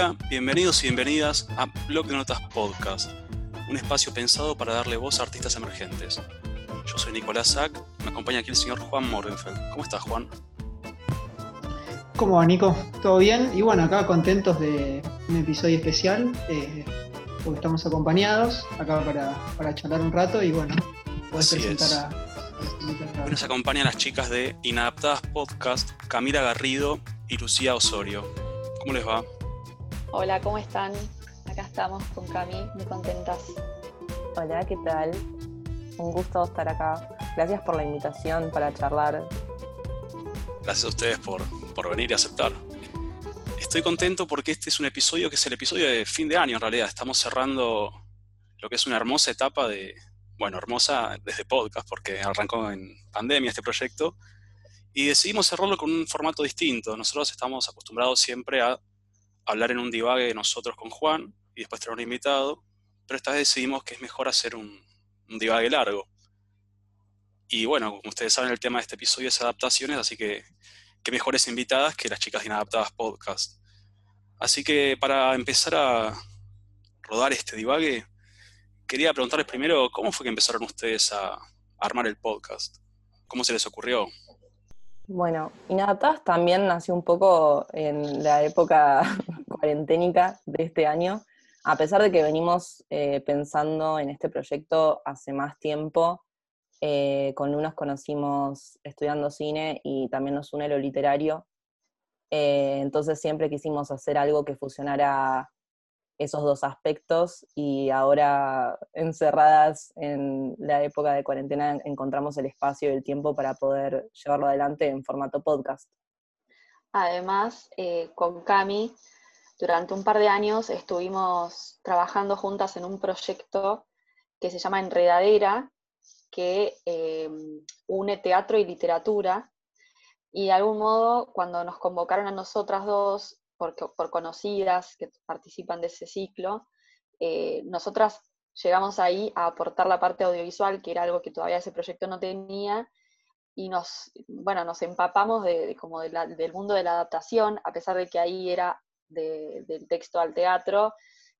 Hola, bienvenidos y bienvenidas a Blog de Notas Podcast, un espacio pensado para darle voz a artistas emergentes. Yo soy Nicolás Sack, me acompaña aquí el señor Juan Morgenfeld. ¿Cómo estás, Juan? ¿Cómo va, Nico? ¿Todo bien? Y bueno, acá contentos de un episodio especial, eh, porque estamos acompañados acá para, charlar un rato y bueno, puedes presentar a, Hoy nos acompañan las chicas de Inadaptadas Podcast, Camila Garrido y Lucía Osorio. ¿Cómo les va? Hola, ¿cómo están? Acá estamos con Cami, muy contentas. Hola, ¿qué tal? Un gusto estar acá. Gracias por la invitación para charlar. Gracias a ustedes por, por venir y aceptar. Estoy contento porque este es un episodio que es el episodio de fin de año en realidad. Estamos cerrando lo que es una hermosa etapa de, bueno, hermosa desde podcast porque arrancó en pandemia este proyecto y decidimos cerrarlo con un formato distinto. Nosotros estamos acostumbrados siempre a hablar en un divague nosotros con Juan y después tener un invitado, pero esta vez decidimos que es mejor hacer un, divague largo. Y bueno, como ustedes saben, el tema de este episodio es adaptaciones, así que qué mejores invitadas que las chicas Inadaptadas Podcast. Así que para empezar a rodar este divague, quería preguntarles primero, ¿cómo fue que empezaron ustedes a armar el podcast? ¿Cómo se les ocurrió? Bueno, Inadaptadas también nació un poco en la época cuarenténica de este año, a pesar de que venimos eh, pensando en este proyecto hace más tiempo. Eh, con unos conocimos estudiando cine y también nos une lo literario. Eh, entonces siempre quisimos hacer algo que fusionara esos dos aspectos y ahora encerradas en la época de cuarentena encontramos el espacio y el tiempo para poder llevarlo adelante en formato podcast. Además, eh, con Cami, durante un par de años estuvimos trabajando juntas en un proyecto que se llama Enredadera, que eh, une teatro y literatura. Y de algún modo, cuando nos convocaron a nosotras dos por, conocidas que participan de ese ciclo, eh, nosotras llegamos ahí a aportar la parte audiovisual, que era algo que todavía ese proyecto no tenía, y nos, bueno, nos empapamos de, como del mundo de la adaptación, a pesar de que ahí era del texto al teatro,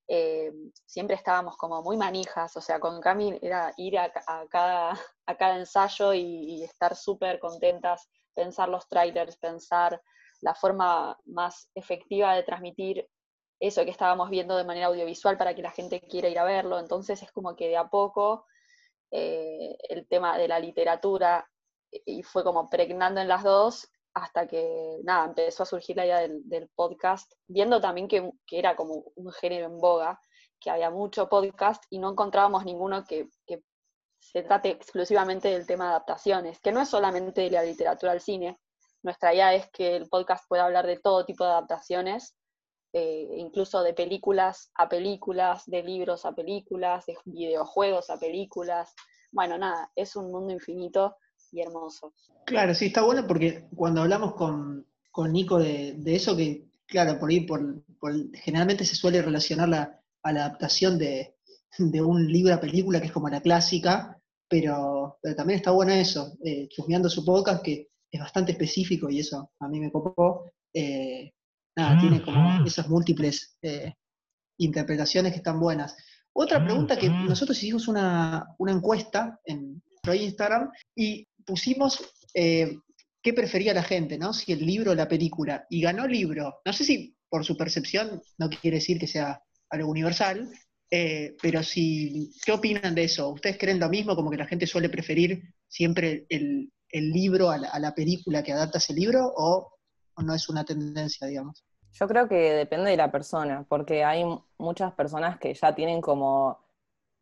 eh, siempre estábamos como muy manijas, o sea, con Cami era ir a, cada, a cada, ensayo y, y estar súper contentas, pensar los trailers, pensar la forma más efectiva de transmitir eso que estábamos viendo de manera audiovisual para que la gente quiera ir a verlo. Entonces es como que de a poco eh, el tema de la literatura y fue como pregnando en las dos hasta que nada, empezó a surgir la idea del, podcast, viendo también que, era como un género en boga, que había mucho podcast y no encontrábamos ninguno que, que se trate exclusivamente del tema de adaptaciones, que no es solamente de la literatura al cine, nuestra idea es que el podcast pueda hablar de todo tipo de adaptaciones, eh, incluso de películas a películas, de libros a películas, de videojuegos a películas. Bueno, nada, es un mundo infinito y hermoso. Claro, sí, está bueno porque cuando hablamos con, Nico de, eso, que claro, por ahí por, generalmente se suele relacionar la, a la adaptación de, un libro a película, que es como la clásica, pero, también está bueno eso, eh, chusmeando su podcast, que es bastante específico y eso a mí me copó. Eh, nada, tiene como esas múltiples eh, interpretaciones que están buenas. Otra pregunta que nosotros hicimos una, encuesta en nuestro Instagram y pusimos eh, qué prefería la gente, ¿no? Si el libro o la película. Y ganó el libro. No sé si por su percepción no quiere decir que sea algo universal, pero si, ¿qué opinan de eso? ¿Ustedes creen lo mismo, como que la gente suele preferir siempre el, el libro a la, película que adapta ese libro o, no es una tendencia, digamos? Yo creo que depende de la persona, porque hay muchas personas que ya tienen como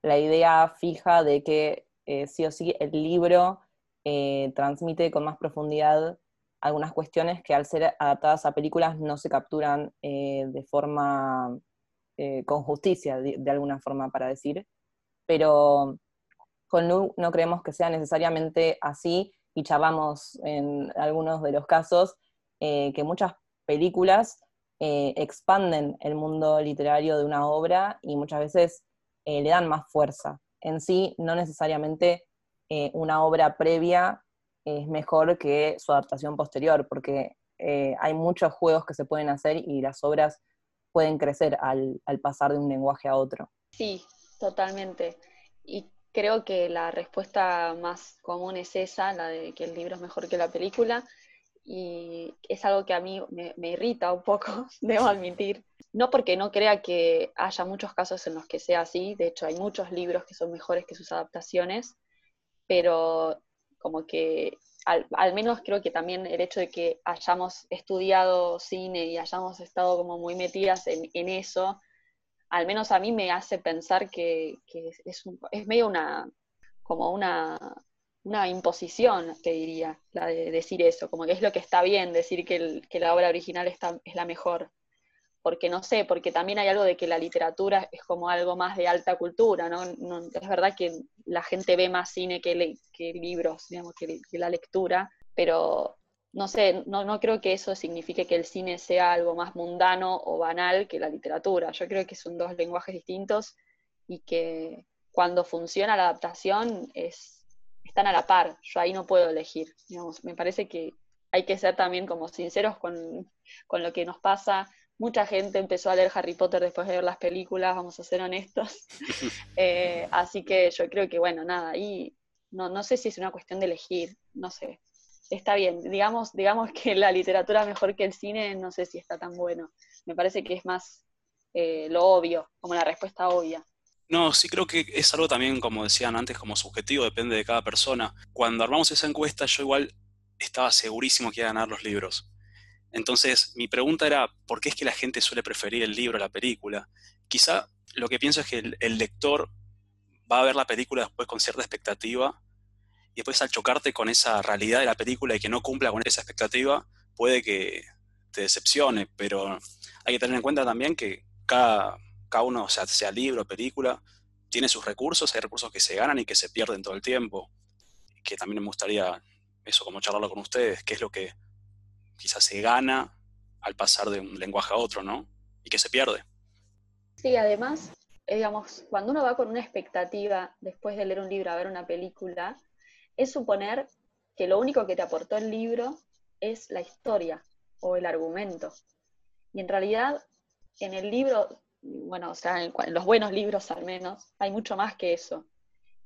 la idea fija de que eh, sí o sí el libro eh, transmite con más profundidad algunas cuestiones que al ser adaptadas a películas no se capturan eh, de forma con justicia, de, de, alguna forma para decir. Pero con Lu no creemos que sea necesariamente así y charlamos en algunos de los casos, eh, que muchas películas eh, expanden el mundo literario de una obra y muchas veces eh, le dan más fuerza. En sí, no necesariamente una obra previa es mejor que su adaptación posterior, porque hay muchos juegos que se pueden hacer y las obras pueden crecer al, pasar de un lenguaje a otro. Sí, totalmente. Creo que la respuesta más común es esa, la de que el libro es mejor que la película, y es algo que a mí me, me, irrita un poco, debo admitir. No porque no crea que haya muchos casos en los que sea así, de hecho hay muchos libros que son mejores que sus adaptaciones, pero como que al, menos creo que también el hecho de que hayamos estudiado cine y hayamos estado como muy metidas en, eso, al menos a mí me hace pensar que, es, medio una, como una, una imposición, te diría, la de decir eso, como que es lo que está bien, decir que, que la obra original está, es la mejor porque no sé, porque también hay algo de que la literatura es como algo más de alta cultura, ¿no? es verdad que la gente ve más cine que, que libros, digamos, que, la lectura, pero no sé, no, no, creo que eso signifique que el cine sea algo más mundano o banal que la literatura. Yo creo que son dos lenguajes distintos y que cuando funciona la adaptación es, están a la par. Yo ahí no puedo elegir. Digamos, me parece que hay que ser también como sinceros con, con lo que nos pasa mucha gente empezó a leer Harry Potter después de ver las películas, vamos a ser honestos. Eh, así que yo creo que, bueno, nada, ahí no, no sé si es una cuestión de elegir, no sé. Está bien, digamos, digamos que la literatura mejor que el cine, no sé si está tan bueno. Me parece que es más eh, lo obvio, como la respuesta obvia. No, sí creo que es algo también, como decían antes, como subjetivo, depende de cada persona. Cuando armamos esa encuesta, yo igual estaba segurísimo que iba a ganar los libros. Entonces, mi pregunta era, ¿por qué es que la gente suele preferir el libro a la película? Quizá lo que pienso es que el, lector va a ver la película después con cierta expectativa y después al chocarte con esa realidad de la película y que no cumpla con esa expectativa, puede que te decepcione, pero hay que tener en cuenta también que cada, cada uno, o sea, sea libro, película, tiene sus recursos, hay recursos que se ganan y que se pierden todo el tiempo, que también me gustaría eso, como charlarlo con ustedes, qué es lo que quizás se gana al pasar de un lenguaje a otro, ¿no? Y que se pierde. Sí, además, eh, digamos, cuando uno va con una expectativa después de leer un libro a ver una película, es suponer que lo único que te aportó el libro es la historia o el argumento. Y en realidad, en el libro, bueno, o sea, en los buenos libros al menos, hay mucho más que eso.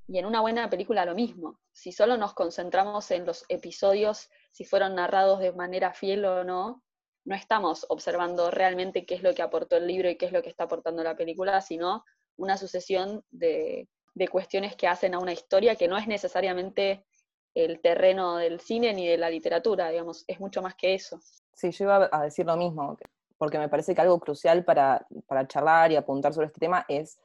Y en una buena película lo mismo. Si solo nos concentramos en los episodios, si fueron narrados de manera fiel o no, no estamos observando realmente qué es lo que aportó el libro y qué es lo que está aportando la película, sino una sucesión de, cuestiones que hacen a una historia que no es necesariamente el terreno del cine ni de la literatura, digamos, es mucho más que eso. Sí, yo iba a decir lo mismo, porque me parece que algo crucial para, para charlar y apuntar sobre este tema es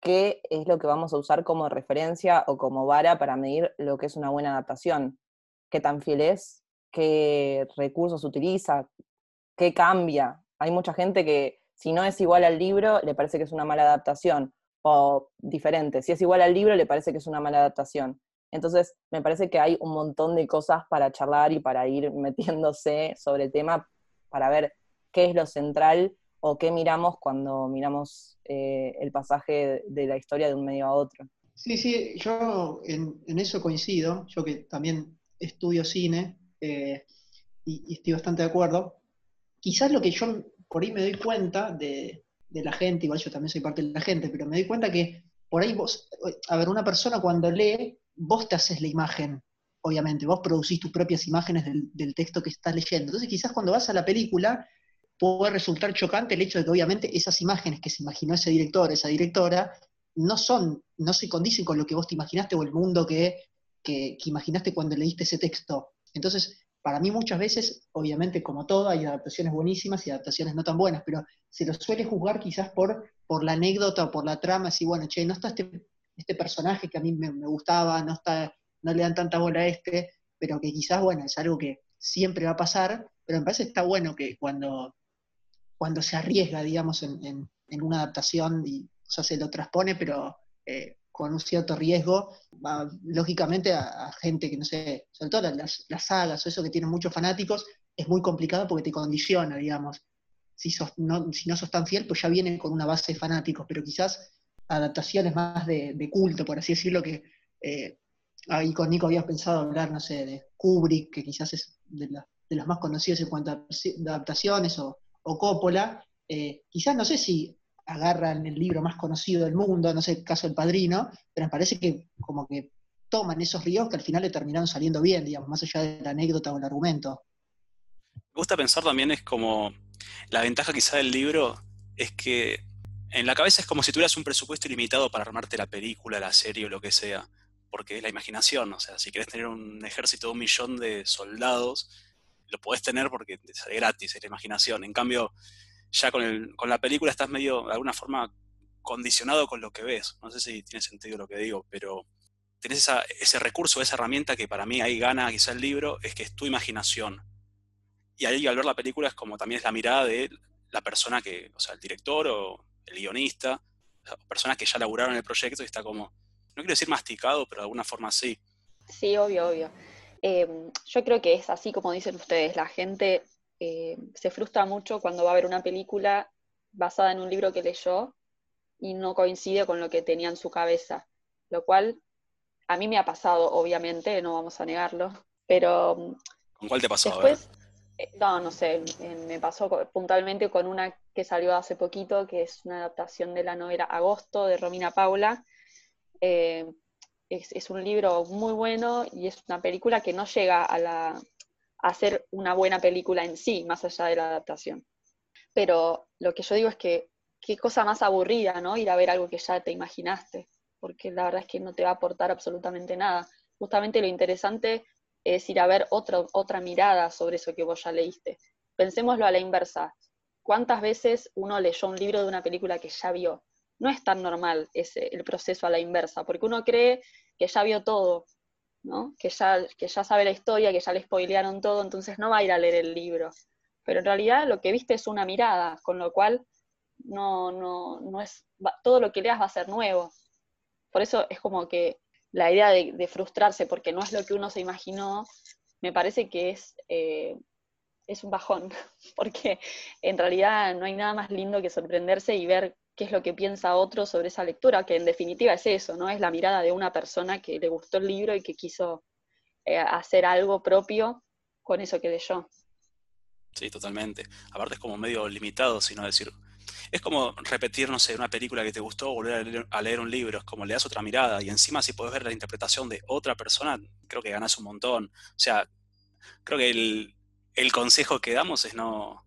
qué es lo que vamos a usar como referencia o como vara para medir lo que es una buena adaptación, qué tan fiel es, qué recursos utiliza, qué cambia. Hay mucha gente que si no es igual al libro, le parece que es una mala adaptación, o diferente, si es igual al libro, le parece que es una mala adaptación. Entonces, me parece que hay un montón de cosas para charlar y para ir metiéndose sobre el tema para ver qué es lo central o qué miramos cuando miramos eh, el pasaje de la historia de un medio a otro. Sí, sí, yo en, eso coincido, yo que también estudio cine eh, y, estoy bastante de acuerdo. Quizás lo que yo por ahí me doy cuenta de, de, la gente, igual yo también soy parte de la gente, pero me doy cuenta que por ahí vos, a ver, una persona cuando lee, vos te haces la imagen, obviamente, vos producís tus propias imágenes del, texto que estás leyendo. Entonces quizás cuando vas a la película, puede resultar chocante el hecho de que obviamente esas imágenes que se imaginó ese director, esa directora, no son, no se condicen con lo que vos te imaginaste o el mundo que, que, imaginaste cuando leíste ese texto. Entonces, para mí muchas veces, obviamente como todo, hay adaptaciones buenísimas y adaptaciones no tan buenas, pero se lo suele juzgar quizás por, por la anécdota o por la trama, así, bueno, che, no está este, este personaje que a mí me, me, gustaba, no, está, no le dan tanta bola a este, pero que quizás, bueno, es algo que siempre va a pasar, pero me parece que está bueno que cuando, cuando se arriesga, digamos, en, una adaptación y se lo transpone, pero eh, con un cierto riesgo, lógicamente a, gente que, no sé, sobre todo las, las, sagas o eso que tienen muchos fanáticos, es muy complicado porque te condiciona, digamos. Si, no, si no sos tan fiel, pues ya vienen con una base de fanáticos, pero quizás adaptaciones más de, culto, por así decirlo, que eh, ahí con Nico habías pensado hablar, no sé, de Kubrick, que quizás es de, de las más conocidas en cuanto a adaptaciones, o, o Coppola, eh, quizás no sé si agarran el libro más conocido del mundo, no sé, el caso del padrino, pero me parece que como que toman esos ríos que al final le terminaron saliendo bien, digamos, más allá de la anécdota o el argumento. Me gusta pensar también es como la ventaja quizá del libro es que en la cabeza es como si tuvieras un presupuesto ilimitado para armarte la película, la serie o lo que sea, porque es la imaginación, o sea, si querés tener un ejército de un millón de soldados, lo podés tener porque te sale gratis, es la imaginación. En cambio, ya con, con la película estás medio, de alguna forma, condicionado con lo que ves. No sé si tiene sentido lo que digo, pero tenés ese recurso, esa herramienta que para mí ahí gana quizá el libro, es que es tu imaginación. Y ahí al ver la película es como también es la mirada de la persona que, o sea, el director o el guionista, personas que ya laburaron el proyecto y está como, no quiero decir masticado, pero de alguna forma sí. Sí, obvio, obvio. Em, yo creo que es así como dicen ustedes, la gente eh, se frustra mucho cuando va a ver una película basada en un libro que leyó y no coincide con lo que tenía en su cabeza, lo cual a mí me ha pasado, obviamente, no vamos a negarlo, pero... ¿Con cuál te pasó? Después, eh, no, no sé, me pasó puntualmente con una que salió hace poquito, que es una adaptación de la novela Agosto de Romina Paula. Eh, es, un libro muy bueno y es una película que no llega a, la, a ser una buena película en sí, más allá de la adaptación. Pero lo que yo digo es que qué cosa más aburrida, ¿no? Ir a ver algo que ya te imaginaste, porque la verdad es que no te va a aportar absolutamente nada. Justamente lo interesante es ir a ver otra otra mirada sobre eso que vos ya leíste. Pensémoslo a la inversa. ¿Cuántas veces uno leyó un libro de una película que ya vio? No es tan normal ese, el proceso a la inversa, porque uno cree que ya vio todo, que, ya, que ya sabe la historia, que ya le spoilearon todo, entonces no va a ir a leer el libro. Pero en realidad lo que viste es una mirada, con lo cual no, no, no es, todo lo que leas va a ser nuevo. Por eso es como que la idea de, frustrarse porque no es lo que uno se imaginó, me parece que es, eh, es un bajón, porque en realidad no hay nada más lindo que sorprenderse y ver qué es lo que piensa otro sobre esa lectura, que en definitiva es eso, ¿no? Es la mirada de una persona que le gustó el libro y que quiso eh, hacer algo propio con eso que leyó. Sí, totalmente. Aparte es como medio limitado, sino decir, es como repetir, no sé, una película que te gustó, volver a leer, un libro, es como le das otra mirada y encima si puedes ver la interpretación de otra persona, creo que ganas un montón. O sea, creo que el, el consejo que damos es no,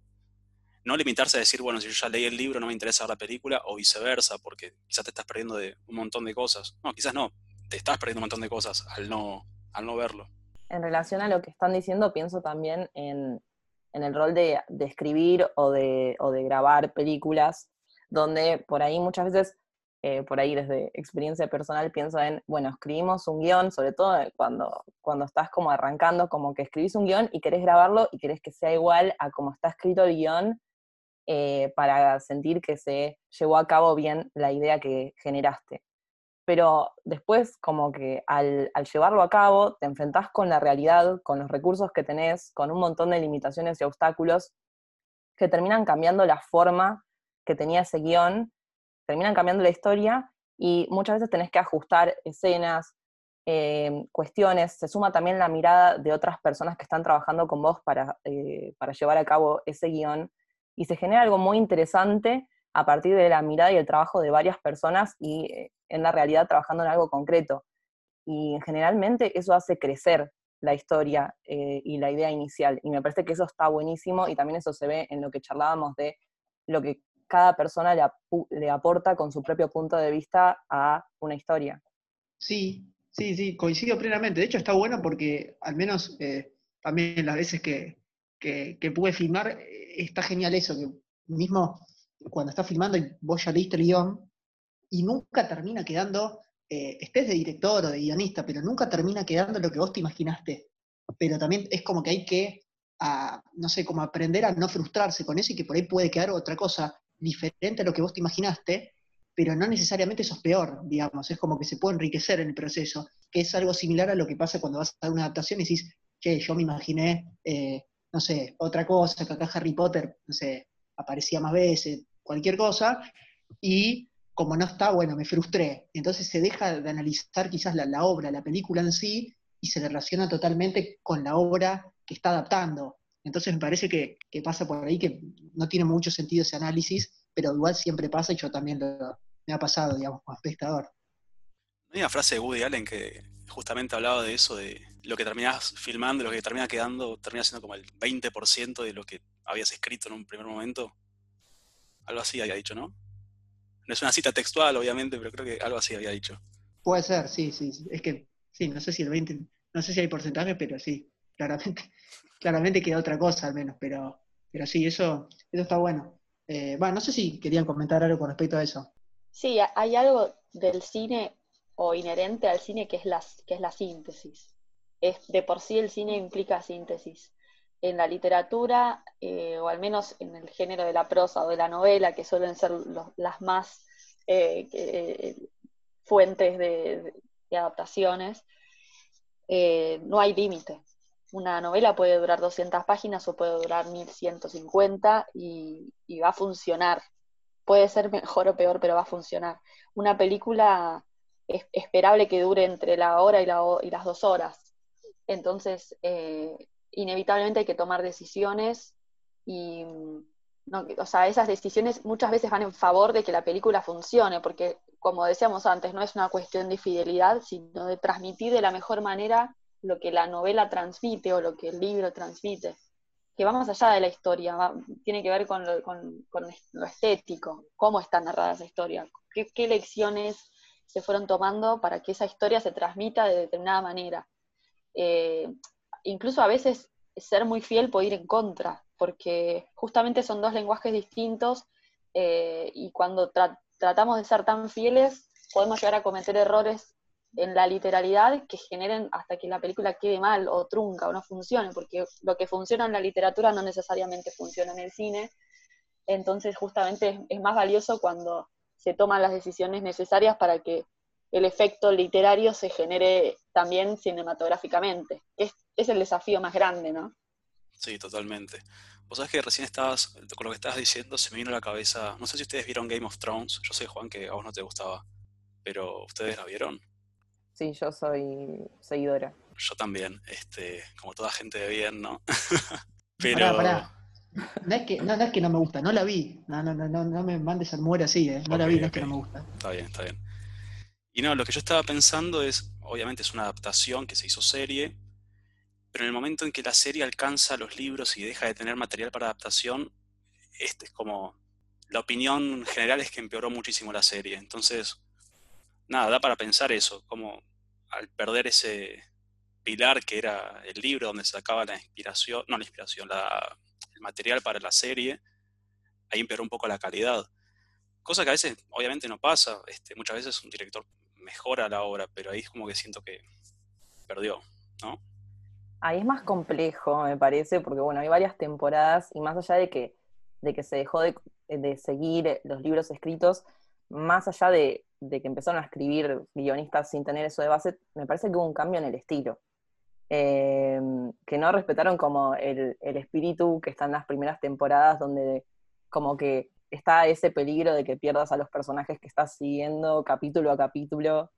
no limitarse a decir, bueno, si yo ya leí el libro no me interesa ver la película o viceversa, porque quizás te estás perdiendo de un montón de cosas. No, quizás no, te estás perdiendo un montón de cosas al no, al no verlo. En relación a lo que están diciendo, pienso también en, en el rol de, escribir o de, o de, grabar películas, donde por ahí muchas veces, eh, por ahí desde experiencia personal, pienso en, bueno, escribimos un guion, sobre todo cuando, cuando estás como arrancando, como que escribís un guion y querés grabarlo y querés que sea igual a como está escrito el guion, eh, para sentir que se llevó a cabo bien la idea que generaste. Pero después como que al, llevarlo a cabo te enfrentás con la realidad, con los recursos que tenés, con un montón de limitaciones y obstáculos que terminan cambiando la forma que tenía ese guion, terminan cambiando la historia y muchas veces tenés que ajustar escenas, eh, cuestiones, se suma también la mirada de otras personas que están trabajando con vos para, eh, para llevar a cabo ese guion y se genera algo muy interesante a partir de la mirada y el trabajo de varias personas y eh, en la realidad trabajando en algo concreto. Y generalmente eso hace crecer la historia eh, y la idea inicial. Y me parece que eso está buenísimo y también eso se ve en lo que charlábamos de lo que cada persona le, aporta con su propio punto de vista a una historia. Sí, sí, sí, coincido plenamente. De hecho está bueno porque al menos eh, también las veces que, que, pude filmar, está genial eso, que mismo cuando estás filmando y vos ya leíste el guion, y nunca termina quedando, eh, estés de director o de guionista, pero nunca termina quedando lo que vos te imaginaste. Pero también es como que hay que, no sé, como aprender a no frustrarse con eso y que por ahí puede quedar otra cosa diferente a lo que vos te imaginaste, pero no necesariamente eso es peor, digamos, es como que se puede enriquecer en el proceso, que es algo similar a lo que pasa cuando vas a una adaptación y decís, che, yo me imaginé, eh, no sé, otra cosa, que acá Harry Potter, no sé, aparecía más veces, cualquier cosa, y como no está, bueno, me frustré. Entonces se deja de analizar quizás la, la, obra, la película en sí, y se relaciona totalmente con la obra que está adaptando. Entonces me parece que, pasa por ahí, que no tiene mucho sentido ese análisis, pero igual siempre pasa y yo también me ha pasado, digamos, como espectador. Hay una frase de Woody Allen que justamente hablaba de eso, de lo que terminas filmando, lo que termina quedando, termina siendo como el 20% de lo que habías escrito en un primer momento. Algo así había dicho, ¿no? No es una cita textual, obviamente, pero creo que algo así había dicho. Puede ser, sí, sí. Es que, sí, no sé si el 20, no sé si hay porcentaje, pero sí, claramente, claramente queda otra cosa al menos, pero, pero sí, eso, eso está bueno. Eh, bueno, no sé si querían comentar algo con respecto a eso. Sí, hay algo del cine o inherente al cine que es la, que es la síntesis. Es, de por sí el cine implica síntesis. En la literatura, eh, o al menos en el género de la prosa o de la novela, que suelen ser las más eh, eh, fuentes de, adaptaciones, no hay límite. Una novela puede durar 200 páginas o puede durar 1150 y, y va a funcionar. Puede ser mejor o peor, pero va a funcionar. Una película es esperable que dure entre la hora y, las dos horas. Entonces, eh, inevitablemente hay que tomar decisiones y, o sea, esas decisiones muchas veces van en favor de que la película funcione, porque como decíamos antes, no es una cuestión de fidelidad, sino de transmitir de la mejor manera lo que la novela transmite o lo que el libro transmite, que va más allá de la historia, tiene que ver con lo, estético, cómo está narrada esa historia, qué lecciones se fueron tomando para que esa historia se transmita de determinada manera. Eh, incluso a veces ser muy fiel puede ir en contra, porque justamente son dos lenguajes distintos eh, y cuando tratamos de ser tan fieles podemos llegar a cometer errores en la literalidad que generen hasta que la película quede mal o trunca o no funcione, porque lo que funciona en la literatura no necesariamente funciona en el cine. Entonces justamente es más valioso cuando se toman las decisiones necesarias para que el efecto literario se genere también cinematográficamente. Es, es el desafío más grande, ¿no? Sí, totalmente. Vos sabés que recién estabas, con lo que estabas diciendo, se me vino a la cabeza, no sé si ustedes vieron Game of Thrones, yo sé, Juan, que a vos no te gustaba, pero ¿ustedes la vieron? Sí, yo soy seguidora. Yo también, este, como toda gente de bien, ¿no? pero... No es, que, no, es que no me gusta, no la vi. No, no, no, no, me mandes al muere así, ¿eh? No la vi, no es que no me gusta. Está bien, está bien. Y no, lo que yo estaba pensando es, obviamente es una adaptación que se hizo serie, pero en el momento en que la serie alcanza los libros y deja de tener material para adaptación, este es como, la opinión general es que empeoró muchísimo la serie. Entonces, nada, da para pensar eso, como al perder ese pilar que era el libro donde se sacaba la inspiración, no la inspiración, la, material para la serie, ahí empeoró un poco la calidad. Cosa que a veces, obviamente, no pasa. Este, muchas veces un director mejora la obra, pero ahí es como que siento que perdió, ¿no? Ahí es más complejo, me parece, porque bueno, hay varias temporadas y más allá de que, de que se dejó de, seguir los libros escritos, más allá de, de, que empezaron a escribir guionistas sin tener eso de base, me parece que hubo un cambio en el estilo. Em, que no respetaron como el, espíritu que está en las primeras temporadas, donde como que está ese peligro de que pierdas a los personajes que estás siguiendo capítulo a capítulo,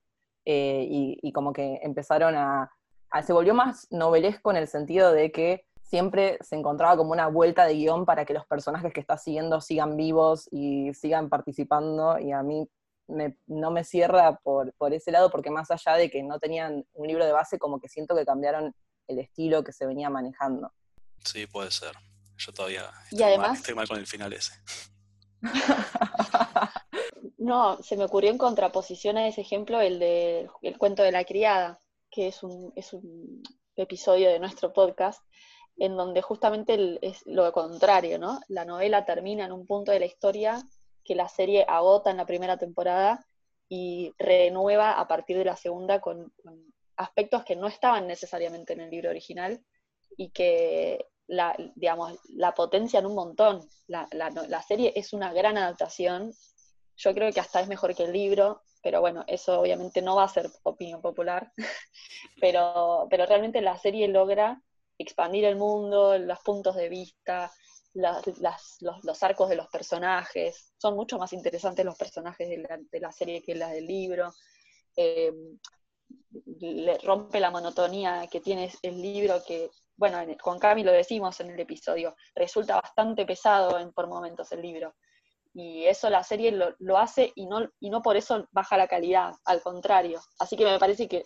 eh, y, como que empezaron a, Se volvió más novelesco en el sentido de que siempre se encontraba como una vuelta de guion para que los personajes que estás siguiendo sigan vivos y sigan participando, y a mí no me cierra por, por, ese lado, porque más allá de que no tenían un libro de base, como que siento que cambiaron el estilo que se venía manejando. Sí, puede ser. Yo todavía estoy, mal, estoy mal con el final ese. no, se me ocurrió en contraposición a ese ejemplo el de el cuento de la criada, que es un, es un episodio de nuestro podcast, en donde justamente es lo contrario, ¿no? La novela termina en un punto de la historia que la serie agota en la primera temporada y renueva a partir de la segunda con, aspectos que no estaban necesariamente en el libro original y que la, digamos, la potencian un montón. La, serie es una gran adaptación. Yo creo que hasta es mejor que el libro, pero bueno, eso obviamente no va a ser opinión popular. pero, pero realmente la serie logra expandir el mundo, los puntos de vista, los, arcos de los personajes. Son mucho más interesantes los personajes de la, serie que la del libro. Eh, le rompe la monotonía que tiene el libro que, bueno, con Cami lo decimos en el episodio, resulta bastante pesado en, por momentos el libro. Y eso la serie lo, hace y no, y no por eso baja la calidad, al contrario. Así que me parece que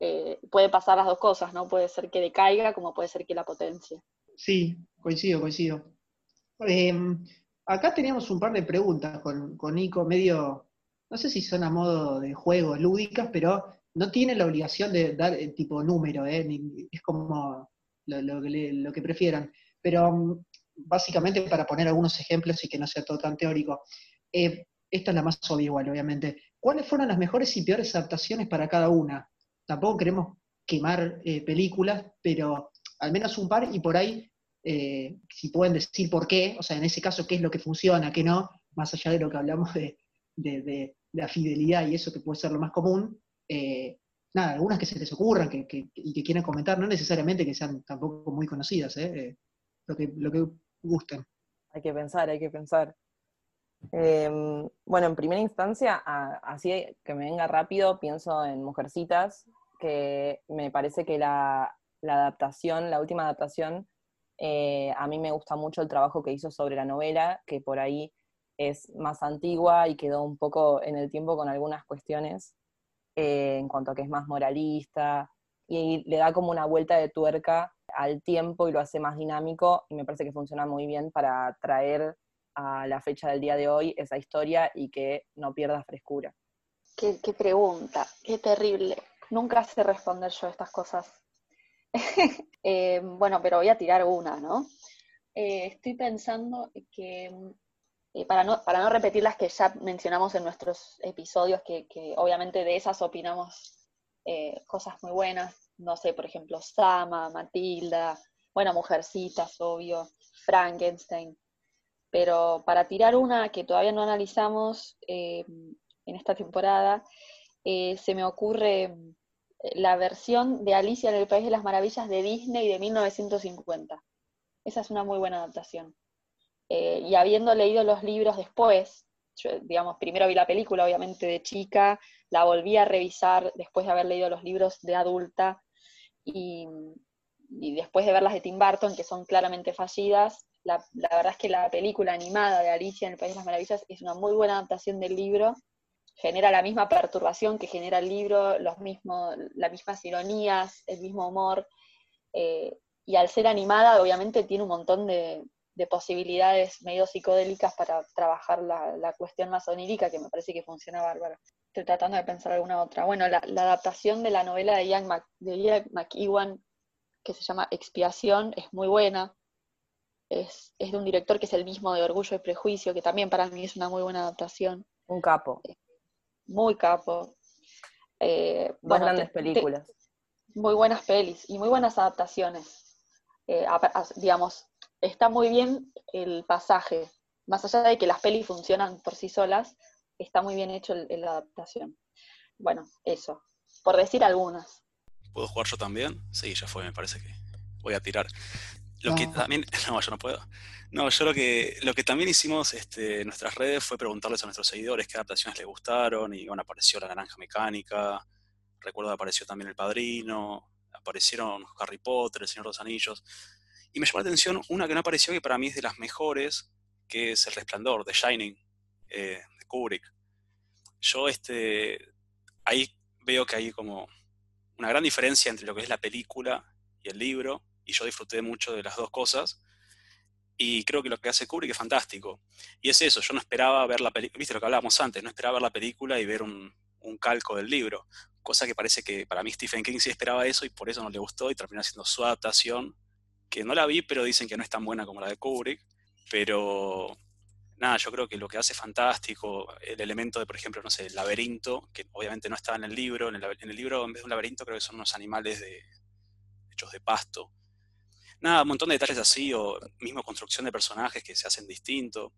eh, puede pasar las dos cosas, ¿no? Puede ser que decaiga como puede ser que la potencie. Sí, coincido, coincido. Em, acá teníamos un par de preguntas con, con Nico, medio, no sé si son a modo de juego, lúdicas, pero no tiene la obligación de dar el tipo número, ¿eh? es como lo, que prefieran. Pero mm, básicamente para poner algunos ejemplos y que no sea todo tan teórico, eh, esta es la más obvia igual, obviamente. ¿Cuáles fueron las mejores y peores adaptaciones para cada una? Tampoco queremos quemar eh, películas, pero al menos un par y por ahí, eh, si pueden decir por qué, o sea, en ese caso, qué es lo que funciona, qué no, más allá de lo que hablamos de, la fidelidad y eso que puede ser lo más común, nada, algunas que se les ocurran que, y que quieran comentar, no necesariamente que sean tampoco muy conocidas, ¿eh? Eh, lo, que, lo que gusten. Hay que pensar, hay que pensar. Em, bueno, en primera instancia, así que me venga rápido, pienso en Mujercitas, que me parece que la, adaptación, la última adaptación, eh, a mí me gusta mucho el trabajo que hizo sobre la novela, que por ahí es más antigua y quedó un poco en el tiempo con algunas cuestiones eh, en cuanto a que es más moralista, y le da como una vuelta de tuerca al tiempo y lo hace más dinámico, y me parece que funciona muy bien para traer a la fecha del día de hoy esa historia y que no pierda frescura. Qué, pregunta, qué terrible. Nunca sé responder yo estas cosas. Eh, bueno, pero voy a tirar una, ¿no? Eh, estoy pensando que para, no, para no repetir las que ya mencionamos en nuestros episodios, que, obviamente de esas opinamos eh, cosas muy buenas, no sé, por ejemplo, Sama, Matilda, bueno, Mujercitas, obvio, Frankenstein, pero para tirar una que todavía no analizamos eh, en esta temporada, eh, se me ocurre la versión de Alicia en el País de las Maravillas de Disney de 1950. Esa es una muy buena adaptación. Eh, y habiendo leído los libros después, digamos, primero vi la película, obviamente, de chica, la volví a revisar después de haber leído los libros de adulta, y, después de ver las de Tim Burton, que son claramente fallidas, la, verdad es que la película animada de Alicia en el País de las Maravillas es una muy buena adaptación del libro, genera la misma perturbación que genera el libro, los mismos, las mismas ironías, el mismo humor, eh, y al ser animada, obviamente tiene un montón de, de posibilidades medio psicodélicas para trabajar la, cuestión más onírica, que me parece que funciona bárbaro. Estoy tratando de pensar alguna otra. Bueno, la, adaptación de la novela de Ian, de McEwan, que se llama Expiación, es muy buena. Es, de un director que es el mismo de Orgullo y Prejuicio, que también para mí es una muy buena adaptación. Un capo. Muy capo. Eh, grandes películas. muy buenas pelis y muy buenas adaptaciones. Eh, digamos, está muy bien el pasaje. Más allá de que las pelis funcionan por sí solas, está muy bien hecho la adaptación. Bueno, eso. Por decir algunas. ¿Puedo jugar yo también? Sí, ya fue, me parece que voy a tirar. Lo que también, no, yo no puedo. No, yo lo que, lo que también hicimos este, en nuestras redes fue preguntarles a nuestros seguidores qué adaptaciones les gustaron, y bueno, apareció La Naranja Mecánica, recuerdo que apareció también El Padrino, aparecieron Harry Potter, El Señor de los Anillos, y me llamó la atención una que no apareció, que para mí es de las mejores, que es El Resplandor, de Shining, eh, de Kubrick. Yo este, ahí veo que hay como una gran diferencia entre lo que es la película y el libro, y yo disfruté mucho de las dos cosas. Y creo que lo que hace Kubrick es fantástico. Y es eso, yo no esperaba ver la película, viste lo que hablábamos antes, no esperaba ver la película y ver un, un calco del libro, cosa que parece que para mí Stephen King sí esperaba eso y por eso no le gustó y terminó haciendo su adaptación que no la vi, pero dicen que no es tan buena como la de Kubrick. Pero nada, yo creo que lo que hace fantástico, el elemento de, por ejemplo, no sé, el laberinto, que obviamente no estaba en el libro, en el, libro en vez de un laberinto creo que son unos animales hechos de pasto. Nada, un montón de detalles así, o mismo construcción de personajes que se hacen distinto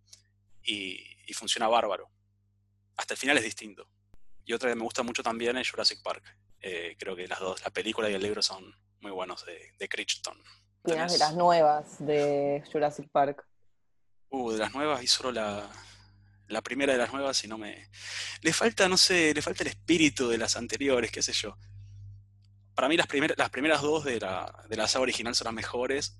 y, funciona bárbaro. Hasta el final es distinto. Y otra que me gusta mucho también es Jurassic Park. Eh, creo que las dos, la película y el libro son muy buenos de, de Crichton de las nuevas de Jurassic Park? Uh, de las nuevas y solo la, la primera de las nuevas y no me... Le falta, no sé, le falta el espíritu de las anteriores, qué sé yo. Para mí las, las primeras dos de la, de la saga original son las mejores.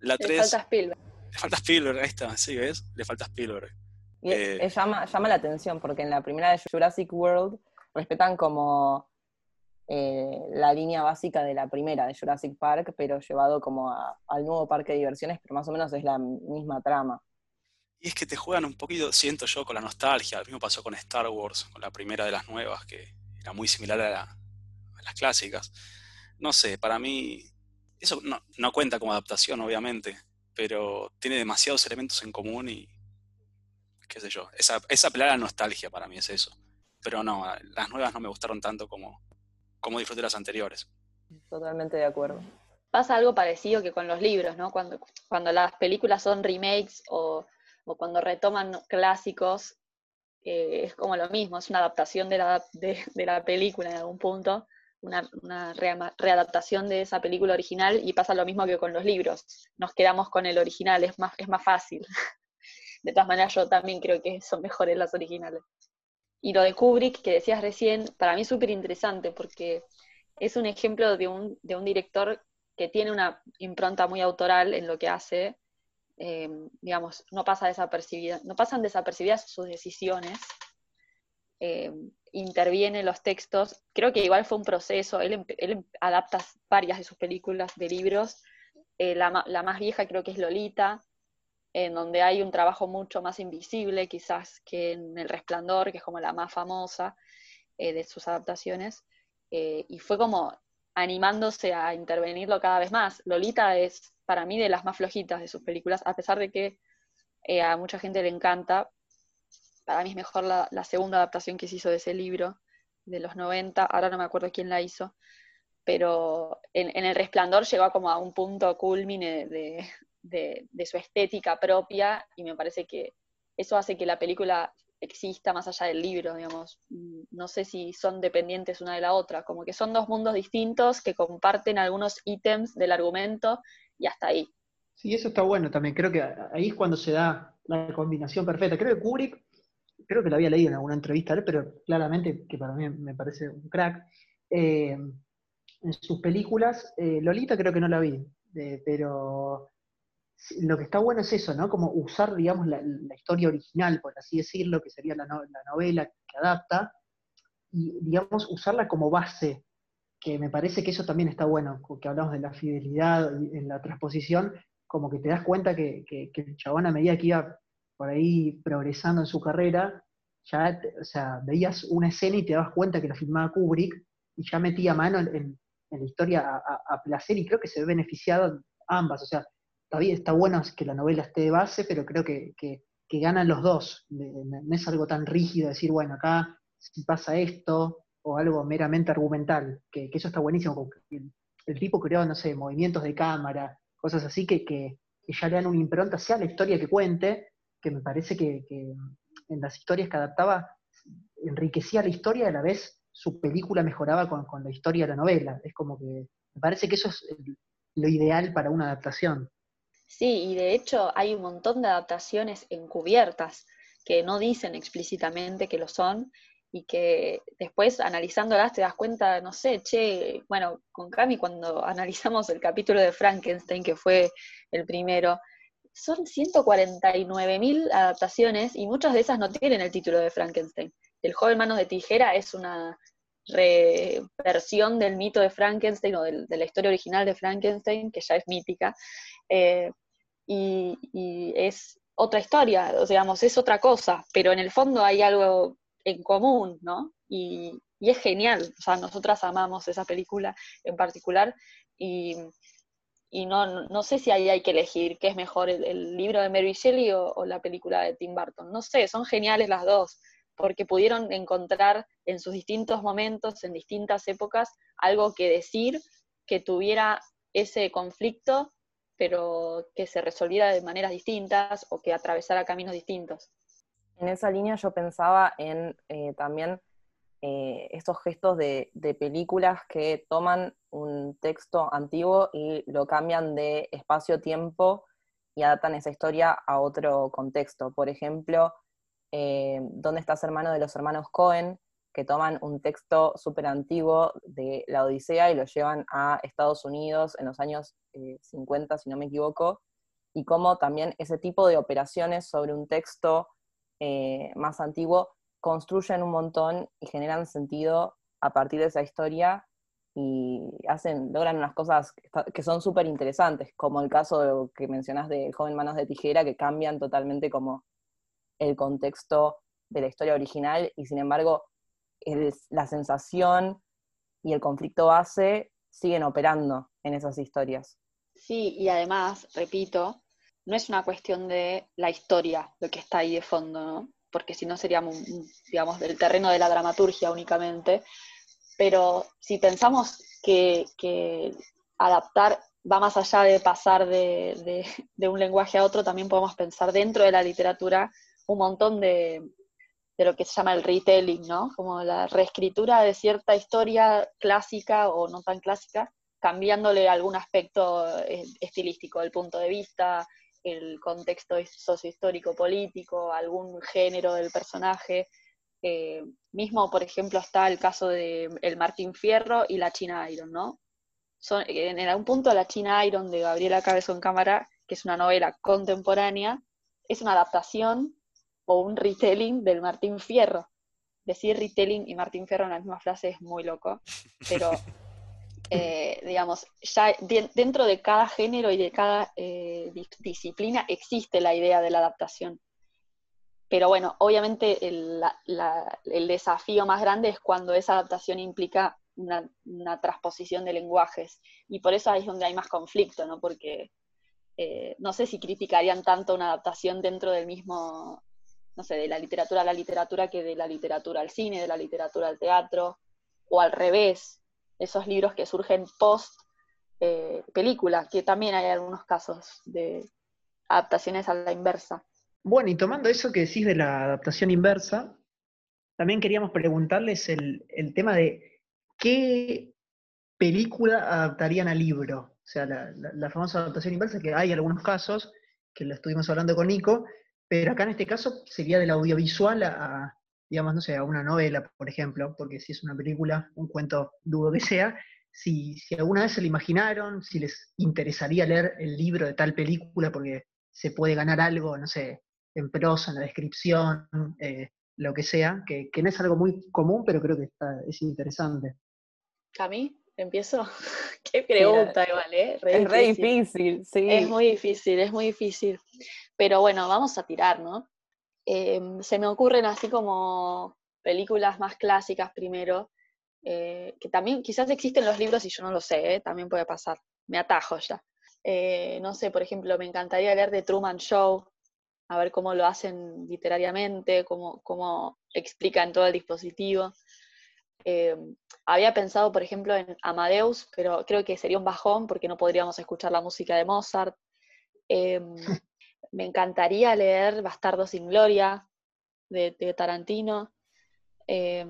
La Le tres... falta Spielberg. Le falta Spielberg, ahí está, sí, ¿ves? Le falta Spielberg. Y Eh, llama, llama la atención porque en la primera de Jurassic World respetan como eh, la línea básica de la primera de Jurassic Park, pero llevado como a- al nuevo parque de diversiones, pero más o menos es la misma trama. Y es que te juegan un poquito, siento yo, con la nostalgia. Lo mismo pasó con Star Wars, con la primera de las nuevas, que era muy similar a, la- las clásicas. No sé, para mí, eso no, no cuenta como adaptación, obviamente, pero tiene demasiados elementos en común y, qué sé yo, esa, esa nostalgia para mí es eso. Pero no, las nuevas no me gustaron tanto como, como disfruté las anteriores. Totalmente de acuerdo. Pasa algo parecido que con los libros, ¿no? Cuando, cuando las películas son remakes o, o cuando retoman clásicos, eh, es como lo mismo, es una adaptación de la, de la película en algún punto, una, readaptación de esa película original y pasa lo mismo que con los libros. Nos quedamos con el original, es más, es más fácil. De todas maneras, yo también creo que son mejores las originales. Y lo de Kubrick, que decías recién, para mí es súper interesante porque es un ejemplo de un, de un director que tiene una impronta muy autoral en lo que hace, eh, digamos, no pasa desapercibida, no pasan desapercibidas sus decisiones, eh, interviene en los textos, creo que igual fue un proceso, él, él em- adapta varias de sus películas de libros, eh, la, más vieja creo que es Lolita, en donde hay un trabajo mucho más invisible quizás que en El Resplandor, que es como la más famosa eh, de sus adaptaciones, y fue como animándose a intervenirlo cada vez más. Lolita es para mí de las más flojitas de sus películas, a pesar de que a mucha gente le encanta. Para mí es mejor la, segunda adaptación que se hizo de ese libro, de los 90, ahora no me acuerdo quién la hizo, pero en, El Resplandor llegó como a un punto culmine de, su estética propia y me parece que eso hace que la película exista más allá del libro, digamos. No sé si son dependientes una de la otra, como que son dos mundos distintos que comparten algunos ítems del argumento y hasta ahí. Sí, eso está bueno también. Creo que ahí es cuando se da la combinación perfecta. Creo que Kubrick, creo que lo había leído en alguna entrevista, pero claramente, que para mí me parece un crack, eh, en sus películas, eh, Lolita creo que no la vi, pero lo que está bueno es eso, ¿no? Como usar, digamos, la, historia original, por así decirlo, que sería la, no- la novela que adapta, y, digamos, usarla como base, que me parece que eso también está bueno, que hablamos de la fidelidad en la transposición, como que te das cuenta que, que- que el chabón a medida que iba por ahí progresando en su carrera, ya, o sea, veías una escena y te dabas cuenta que la filmaba Kubrick y ya metía mano en, en- la historia a, placer y creo que se ve beneficiado ambas, o sea, está, bien, está bueno que la novela esté de base, pero creo que, que- ganan los dos, no es algo tan rígido decir, bueno, acá si pasa esto, o algo meramente argumental, que, eso está buenísimo, el, el tipo creó, no sé, movimientos de cámara, cosas así que- que ya le dan una impronta, sea la historia que cuente, que me parece que, en las historias que adaptaba enriquecía la historia y a la vez su película mejoraba con, con la historia de la novela. Es como que me parece que eso es lo ideal para una adaptación. Sí, y de hecho hay un montón de adaptaciones encubiertas que no dicen explícitamente que lo son y que después analizándolas te das cuenta, no sé, che, bueno, con Cami cuando analizamos el capítulo de Frankenstein, que fue el primero, son 149.000 adaptaciones y muchas de esas no tienen el título de Frankenstein. El joven manos de tijera es una reversión del mito de Frankenstein o de la historia original de Frankenstein, que ya es mítica, eh, y, es otra historia, o sea, es otra cosa, pero en el fondo hay algo en común, ¿no? Y, y es genial, o sea, nosotras amamos esa película en particular y, y no, no sé si ahí hay que elegir qué es mejor, el, libro de Mary Shelley o, la película de Tim Burton, no sé, son geniales las dos, porque pudieron encontrar en sus distintos momentos, en distintas épocas, algo que decir que tuviera ese conflicto pero que se resolviera de maneras distintas o que atravesara caminos distintos. En esa línea yo pensaba en eh, también eh, estos gestos de películas que toman un texto antiguo y lo cambian de espacio-tiempo y adaptan esa historia a otro contexto. Por ejemplo, eh, ¿Dónde estás hermano de los hermanos Cohen? que toman un texto súper antiguo de la Odisea y lo llevan a Estados Unidos en los años 50, eh, si no me equivoco, y cómo también ese tipo de operaciones sobre un texto eh, más antiguo construyen un montón y generan sentido a partir de esa historia y hacen, logran unas cosas que son súper interesantes, como el caso que mencionas de Joven Manos de Tijera, que cambian totalmente como el contexto de la historia original y sin embargo la sensación y el conflicto base siguen operando en esas historias. Sí, y además, repito, no es una cuestión de la historia lo que está ahí de fondo, ¿no? porque si no seríamos, digamos, del terreno de la dramaturgia únicamente, pero si pensamos que, adaptar va más allá de pasar de, un lenguaje a otro, también podemos pensar dentro de la literatura un montón de, de lo que se llama el retelling, ¿no? Como la reescritura de cierta historia clásica o no tan clásica, cambiándole algún aspecto eh, estilístico, el punto de vista, el contexto sociohistórico político, algún género del personaje. Eh, mismo, por ejemplo, está el caso de el Martín Fierro y la China Iron, ¿no? Son, en algún punto la China Iron de Gabriela Cabezón Cámara, que es una novela contemporánea, es una adaptación o un retelling del Martín Fierro. Decir retelling y Martín Fierro en la misma frase es muy loco, pero eh, digamos, ya dentro de cada género y de cada eh, disciplina existe la idea de la adaptación. Pero bueno, obviamente el, desafío más grande es cuando esa adaptación implica una, transposición de lenguajes. Y por eso ahí es donde hay más conflicto, ¿no? Porque eh, no sé si criticarían tanto una adaptación dentro del mismo no sé, de la literatura a la literatura que de la literatura al cine, de la literatura al teatro, o al revés, esos libros que surgen post eh, película, que también hay algunos casos de adaptaciones a la inversa. Bueno, y tomando eso que decís de la adaptación inversa, también queríamos preguntarles el, tema de qué película adaptarían al libro. O sea, la, la, famosa adaptación inversa, que hay algunos casos, que lo estuvimos hablando con Nico, pero acá en este caso sería del audiovisual a, digamos, no sé, a una novela, por ejemplo, porque si es una película, un cuento, dudo que sea, si, si alguna vez se lo imaginaron, si les interesaría leer el libro de tal película, porque se puede ganar algo, no sé, en prosa, en la descripción, eh, lo que sea, que, no es algo muy común, pero creo que es interesante. ¿A mí? ¿Empiezo? Qué pregunta, igual, ¿eh? es re difícil, sí. Es muy difícil, es muy difícil. Pero bueno, vamos a tirar, ¿no? Em, se me ocurren así como películas más clásicas primero, eh, que también quizás existen los libros y yo no lo sé, ¿eh? también puede pasar. Me atajo ya. Eh, no sé, por ejemplo, me encantaría leer de Truman Show, a ver cómo lo hacen literariamente, cómo, cómo explican todo el dispositivo. Em, había pensado, por ejemplo, en Amadeus, pero creo que sería un bajón porque no podríamos escuchar la música de Mozart. Em, me encantaría leer Bastardo sin Gloria de, Tarantino. Eh,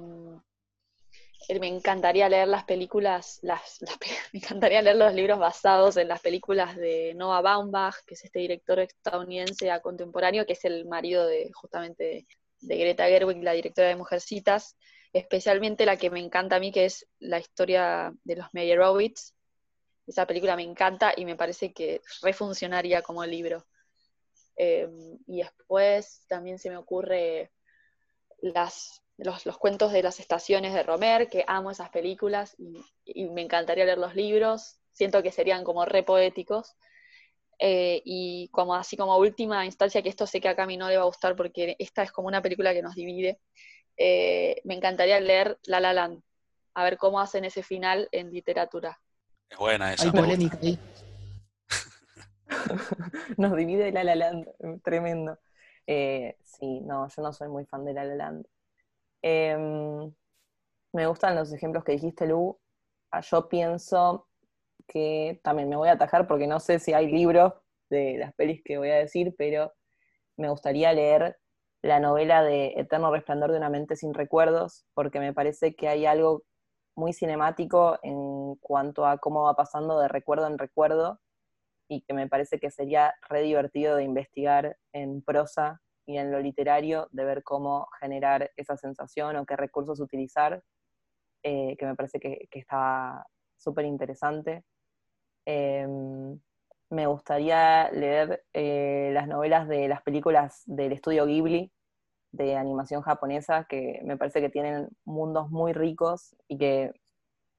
me encantaría leer las películas, las, me encantaría leer los libros basados en las películas de Noah Baumbach, que es este director estadounidense a contemporáneo, que es el marido de justamente de Greta Gerwig, la directora de Mujercitas, especialmente la que me encanta a mí, que es la historia de los Meyerowitz. Esa película me encanta y me parece que refuncionaría como libro. Em, y después también se me ocurre las, los, cuentos de las estaciones de Romer, que amo esas películas y, me encantaría leer los libros. Siento que serían como re poéticos. Eh, y como así como última instancia, que esto sé que a Cami no le va a gustar porque esta es como una película que nos divide, eh, me encantaría leer La La Land, a ver cómo hacen ese final en literatura. Es buena esa. Nos divide La La Land, tremendo. Eh, sí, no, yo no soy muy fan de La La Land. Em, me gustan los ejemplos que dijiste, Lu. Ah, yo pienso que también me voy a atajar porque no sé si hay libros de las pelis que voy a decir, pero me gustaría leer la novela de Eterno Resplandor de una mente sin recuerdos, porque me parece que hay algo muy cinemático en cuanto a cómo va pasando de recuerdo en recuerdo y que me parece que sería re divertido de investigar en prosa y en lo literario de ver cómo generar esa sensación o qué recursos utilizar, eh, que me parece que, que está súper interesante. Em, me gustaría leer eh, las novelas de las películas del estudio Ghibli, de animación japonesa, que me parece que tienen mundos muy ricos y que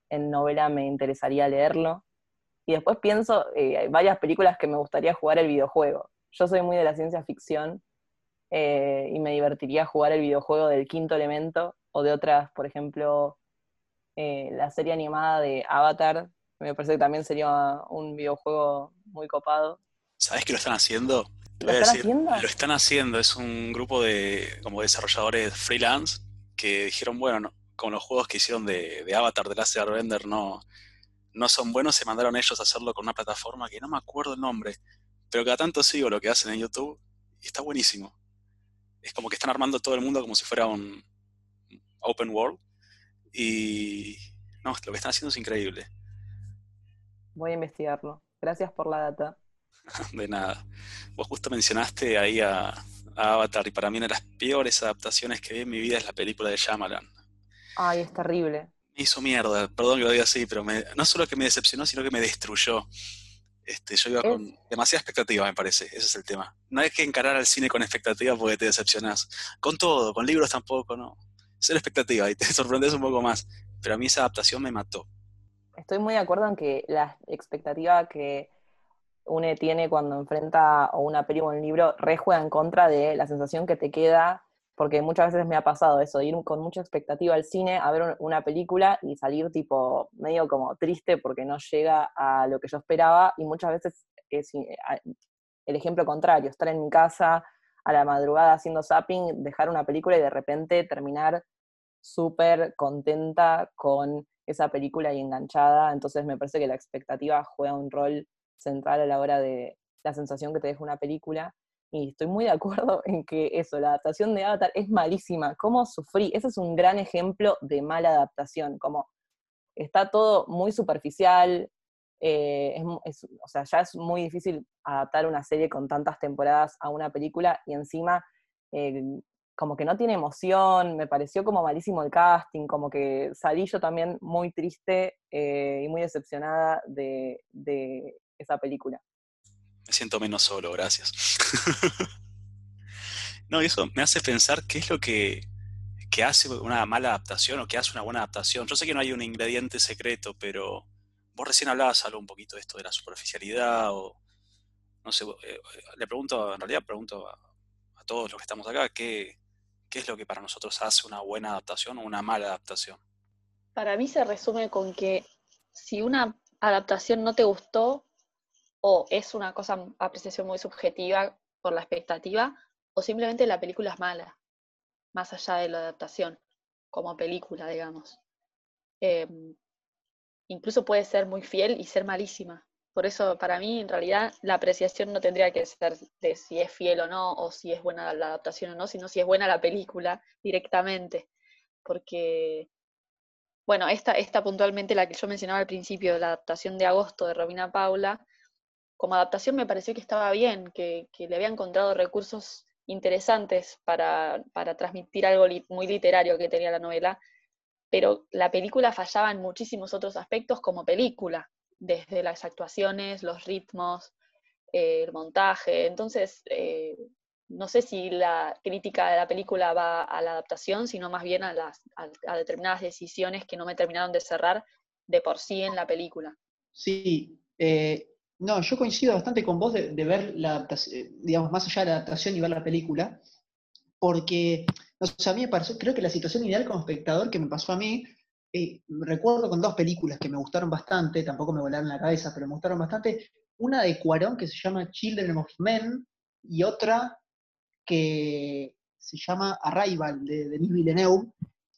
en novela me interesaría leerlo. Y después pienso, eh, hay varias películas que me gustaría jugar el videojuego. Yo soy muy de la ciencia ficción eh, y me divertiría jugar el videojuego del quinto elemento o de otras, por ejemplo, la serie animada de Avatar, me parece que también sería un videojuego muy copado. ¿Sabes que lo están haciendo? ¿Lo están haciendo? Lo están haciendo, es un grupo de como desarrolladores freelance que dijeron, bueno, con los juegos que hicieron de, Avatar, de Last Airbender, no, no son buenos, se mandaron ellos a hacerlo con una plataforma que no me acuerdo el nombre, pero cada tanto sigo lo que hacen en YouTube y está buenísimo. Es como que están armando todo el mundo como si fuera un open world y no, lo que están haciendo es increíble. Voy a investigarlo. Gracias por la data. De nada. Vos justo mencionaste ahí a, Avatar y para mí una de las peores adaptaciones que vi en mi vida es la película de Shyamalan. Ay, es terrible. Me hizo mierda, perdón que lo diga así, pero no solo que me decepcionó, sino que me destruyó. Este, yo iba con demasiada expectativa, me parece, ese es el tema. No hay que encarar al cine con expectativa porque te decepcionás. Con todo, con libros tampoco, no. Cero expectativa y te sorprendes un poco más. Pero a mí esa adaptación me mató estoy muy de acuerdo en que la expectativa que uno tiene cuando enfrenta o una película o un libro re juega en contra de la sensación que te queda, porque muchas veces me ha pasado eso, ir con mucha expectativa al cine a ver una película y salir tipo medio como triste porque no llega a lo que yo esperaba y muchas veces es el ejemplo contrario, estar en mi casa a la madrugada haciendo zapping, dejar una película y de repente terminar súper contenta con esa película y enganchada, entonces me parece que la expectativa juega un rol central a la hora de la sensación que te deja una película. Y estoy muy de acuerdo en que eso, la adaptación de Avatar es malísima. ¿Cómo sufrí? Ese es un gran ejemplo de mala adaptación, como está todo muy superficial, eh, o sea, ya es muy difícil adaptar una serie con tantas temporadas a una película y encima eh, como que no tiene emoción, me pareció como malísimo el casting, como que salí yo también muy triste eh, y muy decepcionada de, esa película. Me siento menos solo, gracias. no, eso me hace pensar qué es lo que, hace una mala adaptación o qué hace una buena adaptación. Yo sé que no hay un ingrediente secreto, pero vos recién hablabas algo un poquito de esto de la superficialidad o no sé, eh, le pregunto, en realidad pregunto a, a todos los que estamos acá, ¿qué, ¿qué es lo que para nosotros hace una buena adaptación o una mala adaptación? Para mí se resume con que si una adaptación no te gustó o es una cosa, apreciación muy subjetiva por la expectativa, o simplemente la película es mala, más allá de la adaptación, como película, digamos. Em, incluso puede ser muy fiel y ser malísima. Por eso, para mí, en realidad, la apreciación no tendría que ser de si es fiel o no, o si es buena la adaptación o no, sino si es buena la película directamente. Porque, bueno, esta, esta puntualmente, la que yo mencionaba al principio, la adaptación de agosto de Robina Paula, como adaptación me pareció que estaba bien, que, le había encontrado recursos interesantes para, transmitir algo muy literario que tenía la novela, pero la película fallaba en muchísimos otros aspectos como película desde las actuaciones, los ritmos, eh, el montaje. Entonces, eh, no sé si la crítica de la película va a la adaptación, sino más bien a, las, determinadas decisiones que no me terminaron de cerrar de por sí en la película. Sí, eh, no, yo coincido bastante con vos de, ver la adaptación, digamos, más allá de la adaptación y ver la película, porque, no sé, a mí me pareció, creo que la situación ideal como espectador que me pasó a mí eh, recuerdo con dos películas que me gustaron bastante, tampoco me volaron la cabeza, pero me gustaron bastante. Una de Cuarón que se llama Children of Men y otra que se llama Arrival de Denis Villeneuve,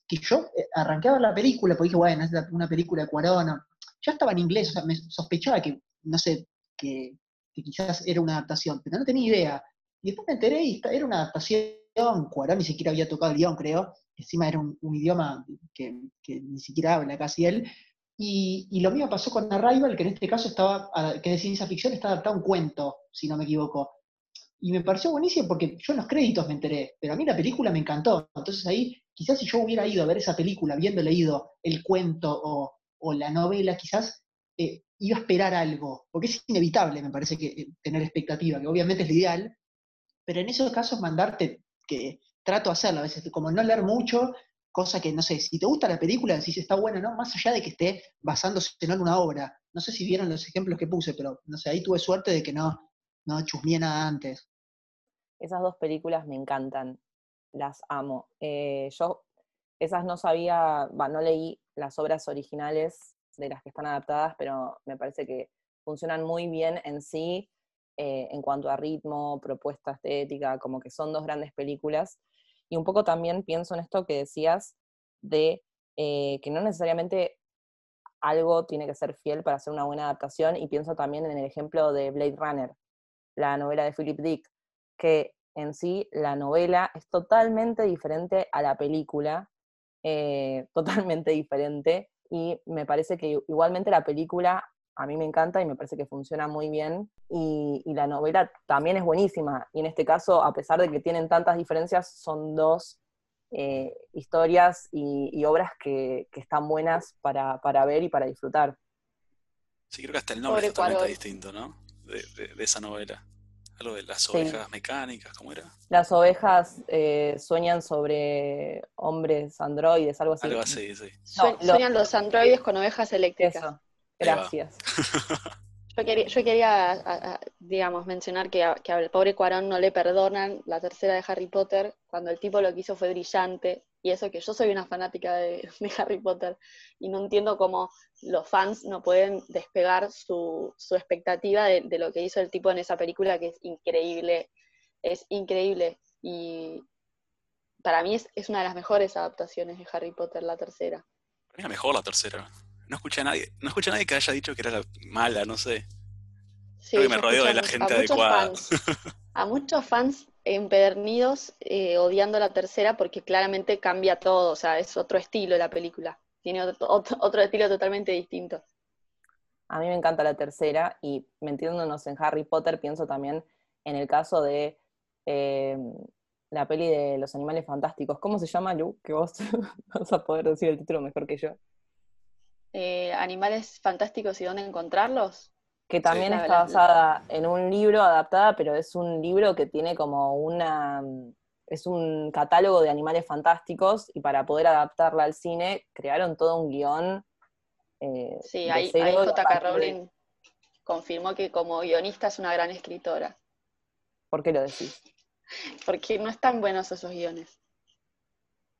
que yo eh, arranqué la película porque dije, bueno, es una película de Cuarón. Ya estaba en inglés, o sea, me sospechaba que, no sé, que, quizás era una adaptación, pero no tenía idea. Y después me enteré y era una adaptación, Cuarón ni siquiera había tocado el guion, creo, encima era un, idioma que, ni siquiera habla casi él. Y, lo mismo pasó con Arrival, que en este caso estaba, que de ciencia ficción, está adaptado a un cuento, si no me equivoco. y me pareció buenísimo porque yo en los créditos me enteré, pero a mí la película me encantó. Entonces ahí, quizás si yo hubiera ido a ver esa película, habiendo leído el cuento o, la novela, quizás eh, iba a esperar algo, porque es inevitable, me parece, que eh, tener expectativa, que obviamente es lo ideal, pero en esos casos mandarte, que trato de hacerlo a veces, como no leer mucho, cosa que, no sé, si te gusta la película, si está buena, ¿no? Más allá de que esté basándose en una obra. No sé si vieron los ejemplos que puse, pero, no sé, ahí tuve suerte de que no, no chusmeé nada antes. Esas dos películas me encantan, las amo. Eh, yo esas no sabía, no leí las obras originales de las que están adaptadas, pero me parece que funcionan muy bien en sí eh, en cuanto a ritmo, propuesta estética, como que son dos grandes películas. Y un poco también pienso en esto que decías de eh, que no necesariamente algo tiene que ser fiel para hacer una buena adaptación, y pienso también en el ejemplo de Blade Runner, la novela de Philip Dick, que en sí la novela es totalmente diferente a la película, eh, totalmente diferente, y me parece que igualmente la película a mí me encanta y me parece que funciona muy bien, y, la novela también es buenísima, y en este caso, a pesar de que tienen tantas diferencias, son dos eh, historias y, obras que, están buenas para, ver y para disfrutar. Sí, creo que hasta el nombre es totalmente distinto, ¿no? de esa novela. Algo de las ovejas mecánicas, ¿cómo era? Las ovejas eh, sueñan sobre hombres androides, algo así. Algo así, sí. sueñan los androides con ovejas eléctricas. Gracias. Yo quería, yo quería digamos, mencionar que, al pobre Cuarón no le perdonan la tercera de Harry Potter, cuando el tipo lo que hizo fue brillante, y eso que yo soy una fanática de, Harry Potter, y no entiendo cómo los fans no pueden despegar su, expectativa de, lo que hizo el tipo en esa película, que es increíble, es increíble, y para mí es, es una de las mejores adaptaciones de Harry Potter, la tercera. Para mí la mejor la tercera no escuché a nadie, no escuché a nadie que haya dicho que era la mala, no sé. Creo que me rodeo de la gente adecuada. a muchos fans empedernidos eh, odiando la tercera porque claramente cambia todo, o sea, es otro estilo la película. Tiene otro, estilo totalmente distinto. A mí me encanta la tercera y metiéndonos en Harry Potter, pienso también en el caso de eh, la peli de los animales fantásticos. ¿Cómo se llama, Lu? Que vos vas a poder decir el título mejor que yo. Eh, Animales Fantásticos y dónde encontrarlos. Que también está basada en un libro adaptada, pero es un libro que tiene como una. Es un catálogo de animales fantásticos y para poder adaptarla al cine crearon todo un guion. Eh, sí, ahí, J.K. Rowling confirmó que como guionista es una gran escritora. ¿Por qué lo decís? Porque no están buenos esos guiones.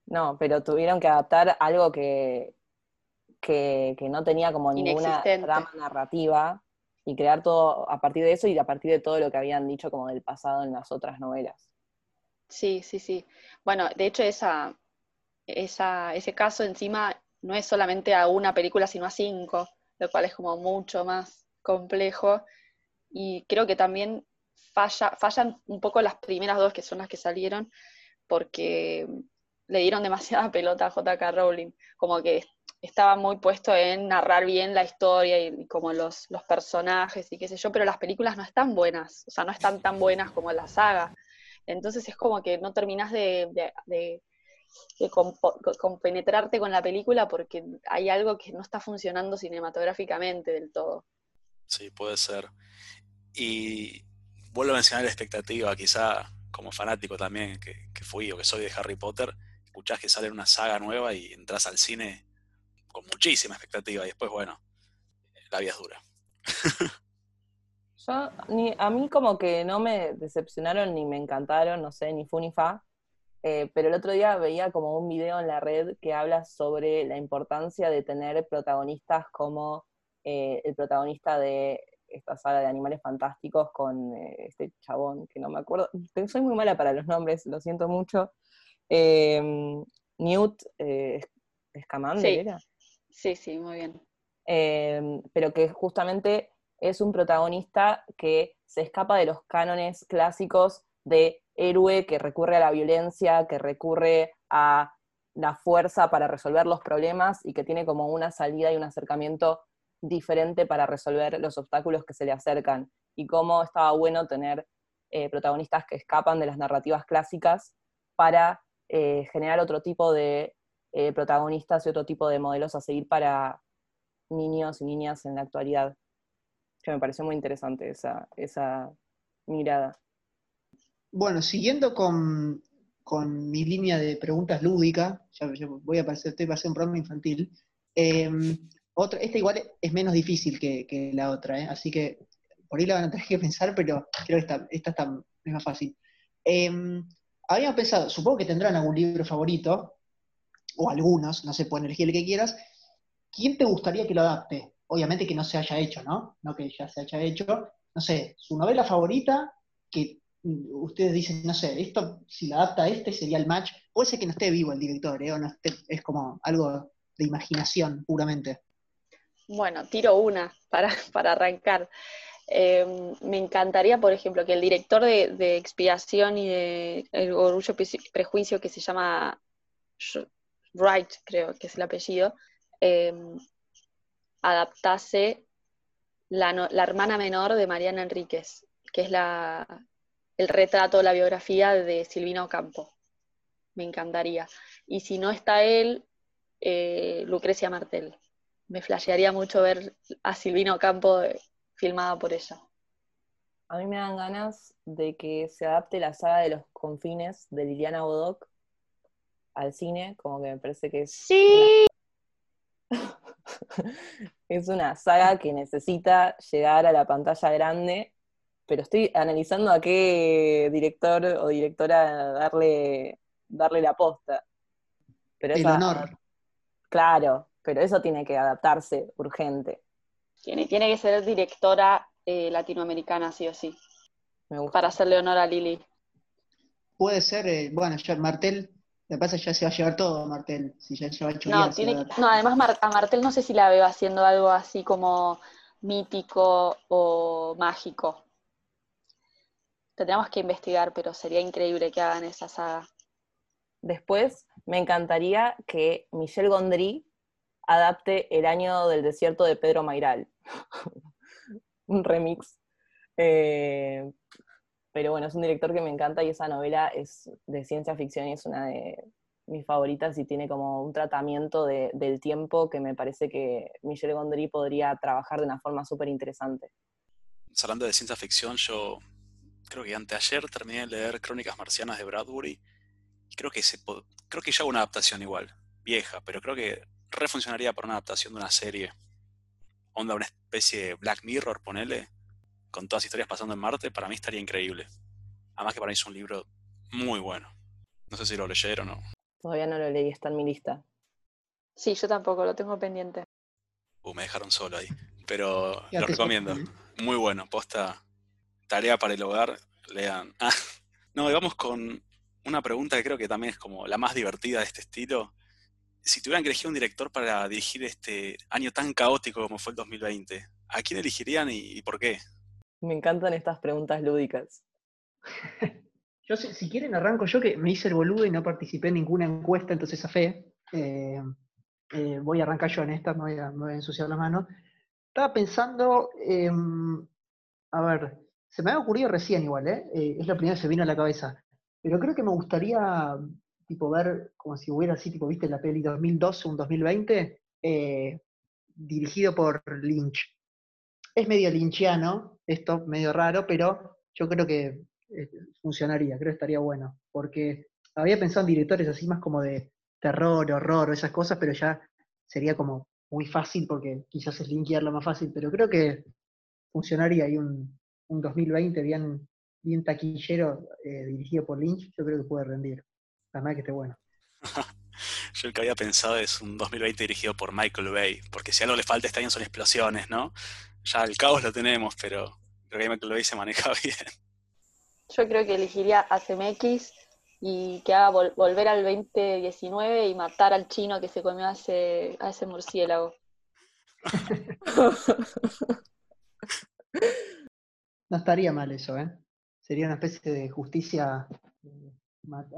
No, pero tuvieron que adaptar algo que, que, no tenía como ninguna rama narrativa y crear todo a partir de eso y a partir de todo lo que habían dicho como del pasado en las otras novelas. Sí, sí, sí. Bueno, de hecho esa, esa, ese caso encima no es solamente a una película, sino a cinco, lo cual es como mucho más complejo. Y creo que también falla, fallan un poco las primeras dos, que son las que salieron, porque le dieron demasiada pelota a JK Rowling. Como que estaba muy puesto en narrar bien la historia y, como los, personajes y qué sé yo, pero las películas no están buenas, o sea, no están tan buenas como la saga. Entonces es como que no terminas de, de, compenetrarte con la película porque hay algo que no está funcionando cinematográficamente del todo. Sí, puede ser. Y vuelvo a mencionar la expectativa, quizá como fanático también que, que fui o que soy de Harry Potter, escuchás que sale una saga nueva y entras al cine con muchísima expectativa y después, bueno, la vida es dura. Yo, ni, a mí como que no me decepcionaron ni me encantaron, no sé, ni fu ni fa, eh, pero el otro día veía como un video en la red que habla sobre la importancia de tener protagonistas como eh, el protagonista de esta saga de Animales Fantásticos con eh, este chabón, que no me acuerdo, soy muy mala para los nombres, lo siento mucho. Newt Scamander, ¿era? Sí, sí, muy bien. Em, pero que justamente es un protagonista que se escapa de los cánones clásicos de héroe que recurre a la violencia, que recurre a la fuerza para resolver los problemas y que tiene como una salida y un acercamiento diferente para resolver los obstáculos que se le acercan. Y cómo estaba bueno tener eh, protagonistas que escapan de las narrativas clásicas para eh, generar otro tipo de eh, protagonistas y otro tipo de modelos a seguir para niños y niñas en la actualidad. Que me pareció muy interesante esa, esa mirada. Bueno, siguiendo con, mi línea de preguntas lúdica, ya, voy a a hacer un programa infantil. Em, otra, esta igual es menos difícil que, la otra, ¿eh? así que por ahí la van a tener que pensar, pero creo que esta, esta es más fácil. Eh, habíamos pensado, supongo que tendrán algún libro favorito, o algunos, no se pueden elegir el que quieras. ¿Quién te gustaría que lo adapte? Obviamente que no se haya hecho, ¿no? No que ya se haya hecho. No sé, su novela favorita, que ustedes dicen, no sé, esto, si la adapta este sería el match. Puede ser que no esté vivo el director, ¿eh? O no es como algo de imaginación puramente. Bueno, tiro una para, para arrancar. Em, me encantaría, por ejemplo, que el director de, Expiación y de El Orgullo Prejuicio, que se llama Wright, creo que es el apellido, em, adaptase la, hermana menor de Mariana Enríquez, que es la, el retrato, la biografía de Silvino Campo. Me encantaría. Y si no está él, eh, Lucrecia Martel. Me flashearía mucho ver a Silvino Campo filmada por ella. A mí me dan ganas de que se adapte la saga de los confines de Liliana Bodoc al cine, como que me parece que es. ¡Sí! es una saga que necesita llegar a la pantalla grande, pero estoy analizando a qué director o directora darle, darle la posta. Pero El honor. Claro, pero eso tiene que adaptarse urgente. Tiene, que ser directora eh, latinoamericana, sí o sí. Para hacerle honor a Lili. Puede ser, eh, bueno, ya Martel, me pasa ya se va a llevar todo Martel, si ya lleva hecho no, no, además a Martel no sé si la veo haciendo algo así como mítico o mágico. Tendríamos que investigar, pero sería increíble que hagan esa saga. Después, me encantaría que Michelle Gondry adapte El año del desierto de Pedro Mairal. un remix. Eh, pero bueno, es un director que me encanta y esa novela es de ciencia ficción y es una de mis favoritas y tiene como un tratamiento del tiempo que me parece que Michel Gondry podría trabajar de una forma súper interesante. Hablando de ciencia ficción, yo creo que anteayer terminé de leer Crónicas Marcianas de Bradbury y creo que, se, creo que ya hago una adaptación igual, vieja, pero creo que refuncionaría para una adaptación de una serie. Onda, una especie de Black Mirror, ponele, con todas las historias pasando en Marte, para mí estaría increíble. Además que para mí es un libro muy bueno. No sé si lo leyeron o no. Todavía no lo leí, está en mi lista. Sí, yo tampoco, lo tengo pendiente. Uh, me dejaron solo ahí. Pero lo recomiendo. Muy bueno, posta. Tarea para el hogar, lean. Ah, no, y vamos con una pregunta que creo que también es como la más divertida de este estilo, si tuvieran que elegir un director para dirigir este año tan caótico como fue el 2020, ¿a quién elegirían y, por qué? Me encantan estas preguntas lúdicas. yo, si, quieren, arranco yo, que me hice el boludo y no participé en ninguna encuesta, entonces a fe. Eh, eh, voy a arrancar yo en esta, me voy a, ensuciar la mano. Estaba pensando, a ver, se me ha ocurrido recién igual, ¿eh? ¿eh? Es la primera que se vino a la cabeza. Pero creo que me gustaría tipo ver como si hubiera así, tipo, viste la peli 2012, un 2020, eh, dirigido por Lynch. Es medio lynchiano, esto medio raro, pero yo creo que eh, funcionaría, creo que estaría bueno, porque había pensado en directores así más como de terror, horror o esas cosas, pero ya sería como muy fácil porque quizás es linkearlo más fácil, pero creo que funcionaría ahí un, 2020 bien, bien taquillero eh, dirigido por Lynch, yo creo que puede rendir. Además que esté bueno. Yo el que había pensado es un 2020 dirigido por Michael Bay, porque si algo le falta este año son explosiones, ¿no? Ya el caos lo tenemos, pero creo que Bay se maneja bien. Yo creo que elegiría a CMX y que haga volver al 2019 y matar al chino que se comió a ese, a ese murciélago. no estaría mal eso, ¿eh? Sería una especie de justicia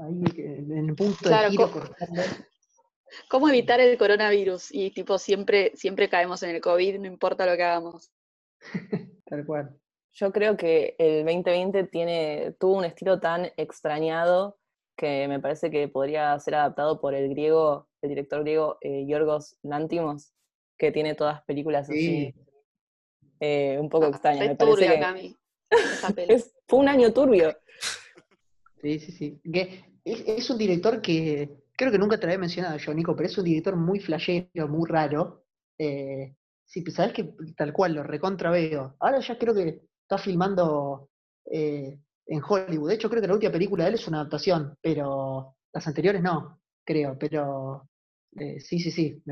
ahí en el punto de giro ¿Cómo evitar el coronavirus? Y tipo, siempre, siempre caemos en el COVID, no importa lo que hagamos. Tal cual. Yo creo que el 2020 tiene, tuvo un estilo tan extrañado que me parece que podría ser adaptado por el griego, el director griego eh, Yorgos Lantimos, que tiene todas películas así eh, un poco extrañas. Me parece fue un año turbio. Sí, sí, sí. es, un director que creo que nunca te lo había mencionado yo, Nico, pero es un director muy flashero, muy raro. Eh, sí, pues sabes que tal cual, lo recontra veo. Ahora ya creo que está filmando eh, en Hollywood. De hecho, creo que la última película de él es una adaptación, pero las anteriores no, creo. Pero eh, sí, sí, sí,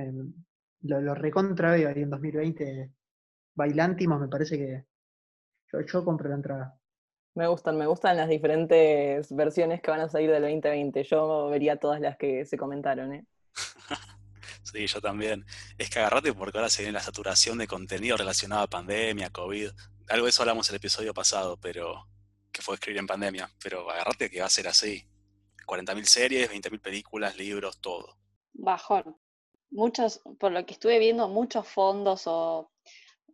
lo, lo, recontra veo ahí en 2020. Bailántimos, me parece que yo, yo compro la entrada. Me gustan, me gustan las diferentes versiones que van a salir del 2020. Yo vería todas las que se comentaron, ¿eh? sí, yo también. Es que agarrate porque ahora se viene la saturación de contenido relacionado a pandemia, COVID. Algo de eso hablamos en el episodio pasado, pero que fue escribir en pandemia. Pero agarrate que va a ser así. 40.000 series, 20.000 películas, libros, todo. Bajón. Muchos, por lo que estuve viendo, muchos fondos o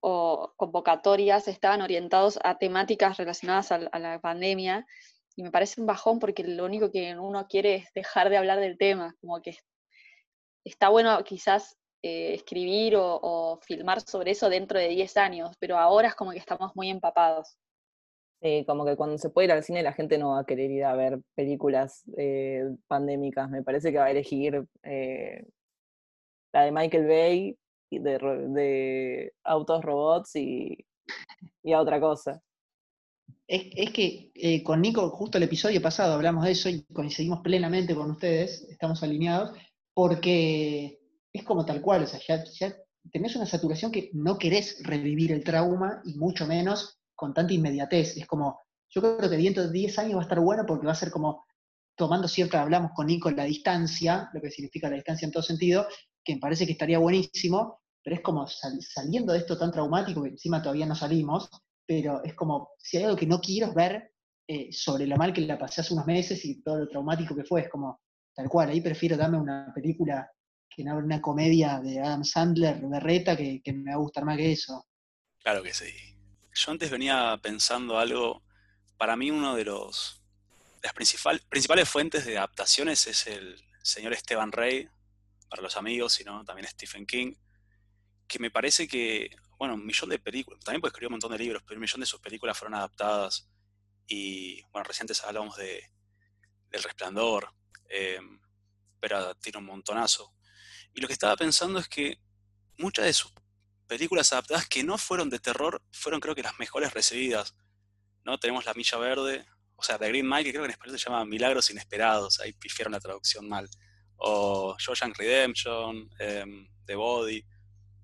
o convocatorias estaban orientados a temáticas relacionadas a, la pandemia y me parece un bajón porque lo único que uno quiere es dejar de hablar del tema, como que está bueno quizás eh, escribir o, filmar sobre eso dentro de 10 años, pero ahora es como que estamos muy empapados. Sí, como que cuando se puede ir al cine la gente no va a querer ir a ver películas eh, pandémicas, me parece que va a elegir eh, la de Michael Bay de, autos, robots y, y, a otra cosa. Es, que eh, con Nico, justo el episodio pasado hablamos de eso y coincidimos plenamente con ustedes, estamos alineados, porque es como tal cual, o sea, ya, ya tenés una saturación que no querés revivir el trauma y mucho menos con tanta inmediatez. Es como, yo creo que dentro de 10 años va a estar bueno porque va a ser como tomando cierta, hablamos con Nico, la distancia, lo que significa la distancia en todo sentido, que me parece que estaría buenísimo, pero es como saliendo de esto tan traumático, que encima todavía no salimos, pero es como, si hay algo que no quiero ver eh, sobre lo mal que la pasé hace unos meses y todo lo traumático que fue, es como, tal cual, ahí prefiero darme una película que no una comedia de Adam Sandler, berreta, que, me va a gustar más que eso. Claro que sí. Yo antes venía pensando algo, para mí uno de los las principales fuentes de adaptaciones es el señor Esteban Rey, para los amigos, sino también Stephen King, que me parece que, bueno, un millón de películas, también puede escribir un montón de libros, pero un millón de sus películas fueron adaptadas. Y, bueno, recientes hablamos de del Resplandor, em, pero tiene un montonazo. Y lo que estaba pensando es que muchas de sus películas adaptadas que no fueron de terror fueron creo que las mejores recibidas. ¿no? Tenemos La Milla Verde, o sea, The Green Mile, que creo que en español se llama Milagros Inesperados, ahí pifiaron la traducción mal o Shawshank Redemption, em, The Body.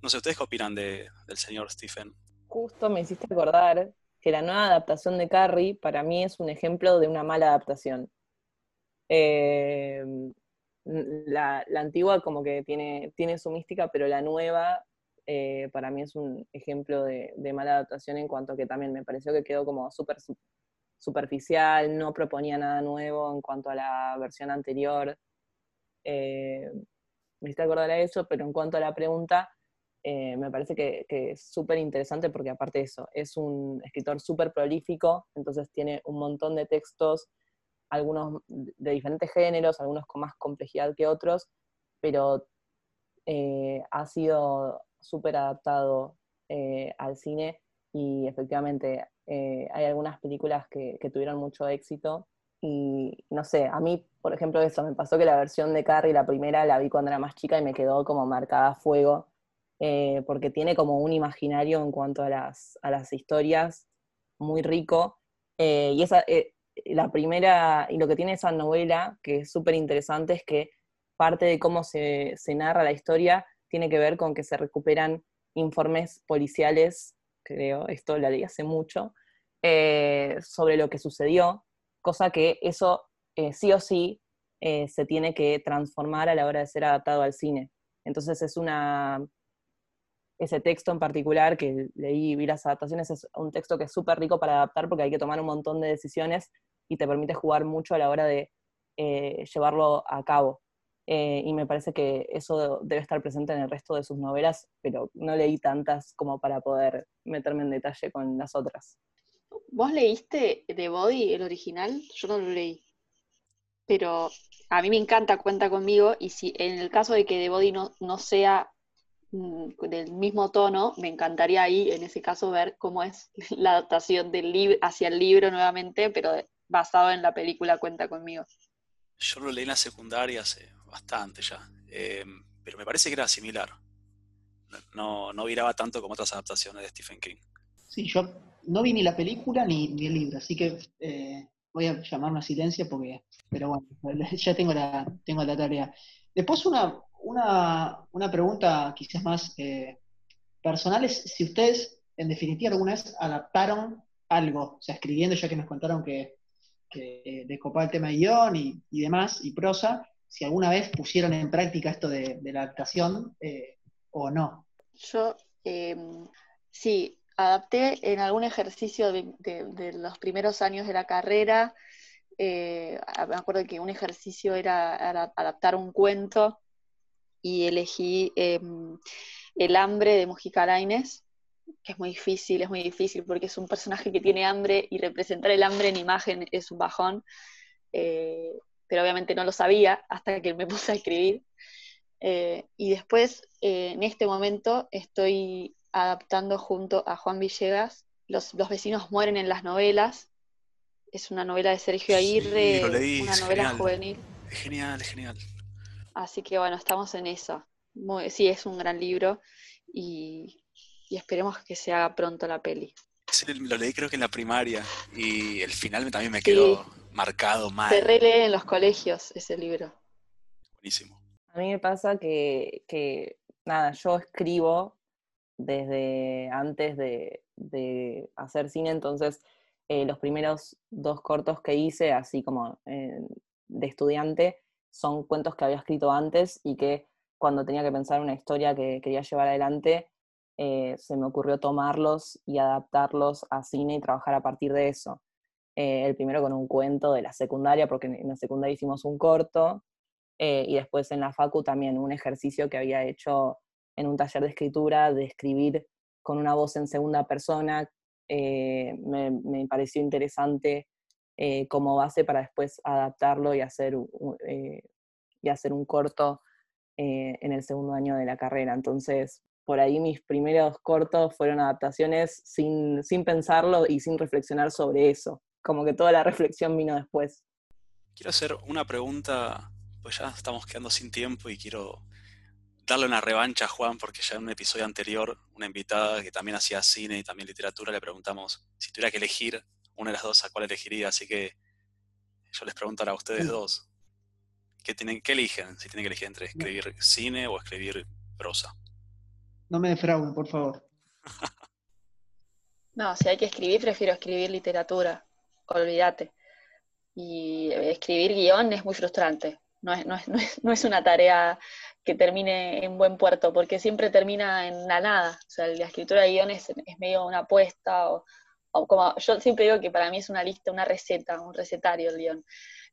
No sé, ¿ustedes qué opinan de, del señor Stephen? Justo me hiciste acordar que la nueva adaptación de Carrie para mí es un ejemplo de una mala adaptación. Em, la, antigua como que tiene, tiene su mística, pero la nueva eh, para mí es un ejemplo de, de, mala adaptación en cuanto a que también me pareció que quedó como súper superficial, no proponía nada nuevo en cuanto a la versión anterior. Eh, me hiciste acordar a eso, pero en cuanto a la pregunta, eh, me parece que, es súper interesante porque aparte de eso, es un escritor súper prolífico, entonces tiene un montón de textos, algunos de diferentes géneros, algunos con más complejidad que otros, pero eh, ha sido súper adaptado al cine y efectivamente hay algunas películas que, tuvieron mucho éxito y no sé, a mí, por ejemplo, eso me pasó que la versión de Carrie, la primera, la vi cuando era más chica y me quedó como marcada a fuego, eh, porque tiene como un imaginario en cuanto a las, a las historias muy rico. Eh, y esa, eh, la primera, y lo que tiene esa novela, que es súper interesante, es que parte de cómo se, se narra la historia tiene que ver con que se recuperan informes policiales, creo, esto la leí hace mucho, sobre lo que sucedió cosa que eso eh, sí o sí eh, se tiene que transformar a la hora de ser adaptado al cine. Entonces es una, ese texto en particular que leí y vi las adaptaciones es un texto que es súper rico para adaptar porque hay que tomar un montón de decisiones y te permite jugar mucho a la hora de eh, llevarlo a cabo. y me parece que eso debe estar presente en el resto de sus novelas, pero no leí tantas como para poder meterme en detalle con las otras. ¿Vos leíste The Body, el original? Yo no lo leí. Pero a mí me encanta Cuenta conmigo y si en el caso de que The Body no, no sea mm, del mismo tono, me encantaría ahí, en ese caso, ver cómo es la adaptación del libro hacia el libro nuevamente, pero basado en la película Cuenta conmigo. Yo lo leí en la secundaria hace bastante ya, eh, pero me parece que era similar. No, no viraba tanto como otras adaptaciones de Stephen King. Sí, yo no vi ni la película ni, ni el libro, así que eh, voy a llamarme a silencio porque, pero bueno, ya tengo la, tengo la tarea. Después una, una, una pregunta quizás más eh, personal es si ustedes, en definitiva, alguna vez adaptaron algo, o sea, escribiendo, ya que nos contaron que, que eh, el tema de guion y, y, demás, y prosa, si alguna vez pusieron en práctica esto de, la adaptación o no. Yo, eh, sí, adapté en algún ejercicio de, los primeros años de la carrera. Eh, me acuerdo que un ejercicio era, adaptar un cuento y elegí eh, El hambre de Mujica Lainez, que es muy difícil, es muy difícil porque es un personaje que tiene hambre y representar el hambre en imagen es un bajón. Eh, pero obviamente no lo sabía hasta que me puse a escribir. Eh, y después, en este momento, estoy adaptando junto a Juan Villegas Los, los vecinos mueren en las novelas. Es una novela de Sergio Aguirre, sí, leí, una novela genial. juvenil. Es genial, es genial. Así que bueno, estamos en eso. Muy, sí, es un gran libro y, y, esperemos que se haga pronto la peli. Sí, lo leí creo que en la primaria y el final también me quedó sí. marcado mal. Se relee en los colegios ese libro. Buenísimo. A mí me pasa que, que nada, yo escribo desde antes de, hacer cine, entonces eh, los primeros dos cortos que hice, así como eh, de estudiante, son cuentos que había escrito antes y que cuando tenía que pensar una historia que quería llevar adelante, eh, se me ocurrió tomarlos y adaptarlos a cine y trabajar a partir de eso. El primero con un cuento de la secundaria, porque en la secundaria hicimos un corto, y después en la Facu también un ejercicio que había hecho en un taller de escritura, de escribir con una voz en segunda persona, me, me, pareció interesante como base para después adaptarlo y hacer, y hacer un corto en el segundo año de la carrera. Entonces, por ahí mis primeros cortos fueron adaptaciones sin, sin pensarlo y sin reflexionar sobre eso. Como que toda la reflexión vino después. Quiero hacer una pregunta, pues ya estamos quedando sin tiempo y quiero darle una revancha a Juan, porque ya en un episodio anterior, una invitada que también hacía cine y también literatura, le preguntamos si tuviera que elegir una de las dos, ¿a cuál elegiría? Así que yo les pregunto a ustedes dos, ¿qué, tienen, ¿qué eligen? Si tienen que elegir entre escribir cine o escribir prosa. No me defrauden, por favor. no, si hay que escribir, prefiero escribir literatura. Olvídate. Y escribir guion es muy frustrante. No es, no, es, no, es, no es, una tarea que termine en buen puerto, porque siempre termina en la nada. O sea, la escritura de guion es, medio una apuesta, o, como yo siempre digo que para mí es una lista, una receta, un recetario el guion.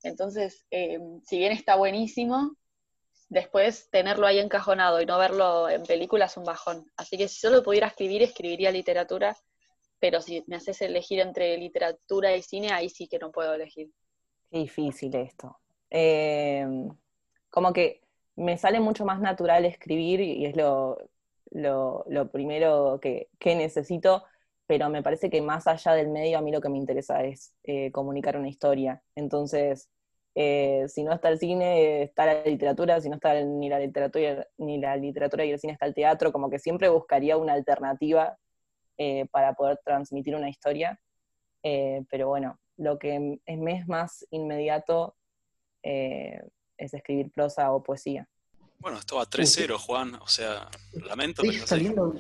Entonces, eh, si bien está buenísimo, después tenerlo ahí encajonado y no verlo en película es un bajón. Así que si solo pudiera escribir, escribiría literatura, pero si me haces elegir entre literatura y cine, ahí sí que no puedo elegir. Qué difícil esto. Eh, como que me sale mucho más natural escribir y es lo, lo, primero que, que, necesito, pero me parece que más allá del medio a mí lo que me interesa es eh, comunicar una historia. Entonces, eh, si no está el cine, está la literatura, si no está ni la literatura, ni la literatura y el cine está el teatro, como que siempre buscaría una alternativa eh, para poder transmitir una historia. Pero bueno, lo que es más inmediato es escribir prosa o poesía. Bueno, esto va 3-0, Juan, o sea, lamento. Estoy saliendo,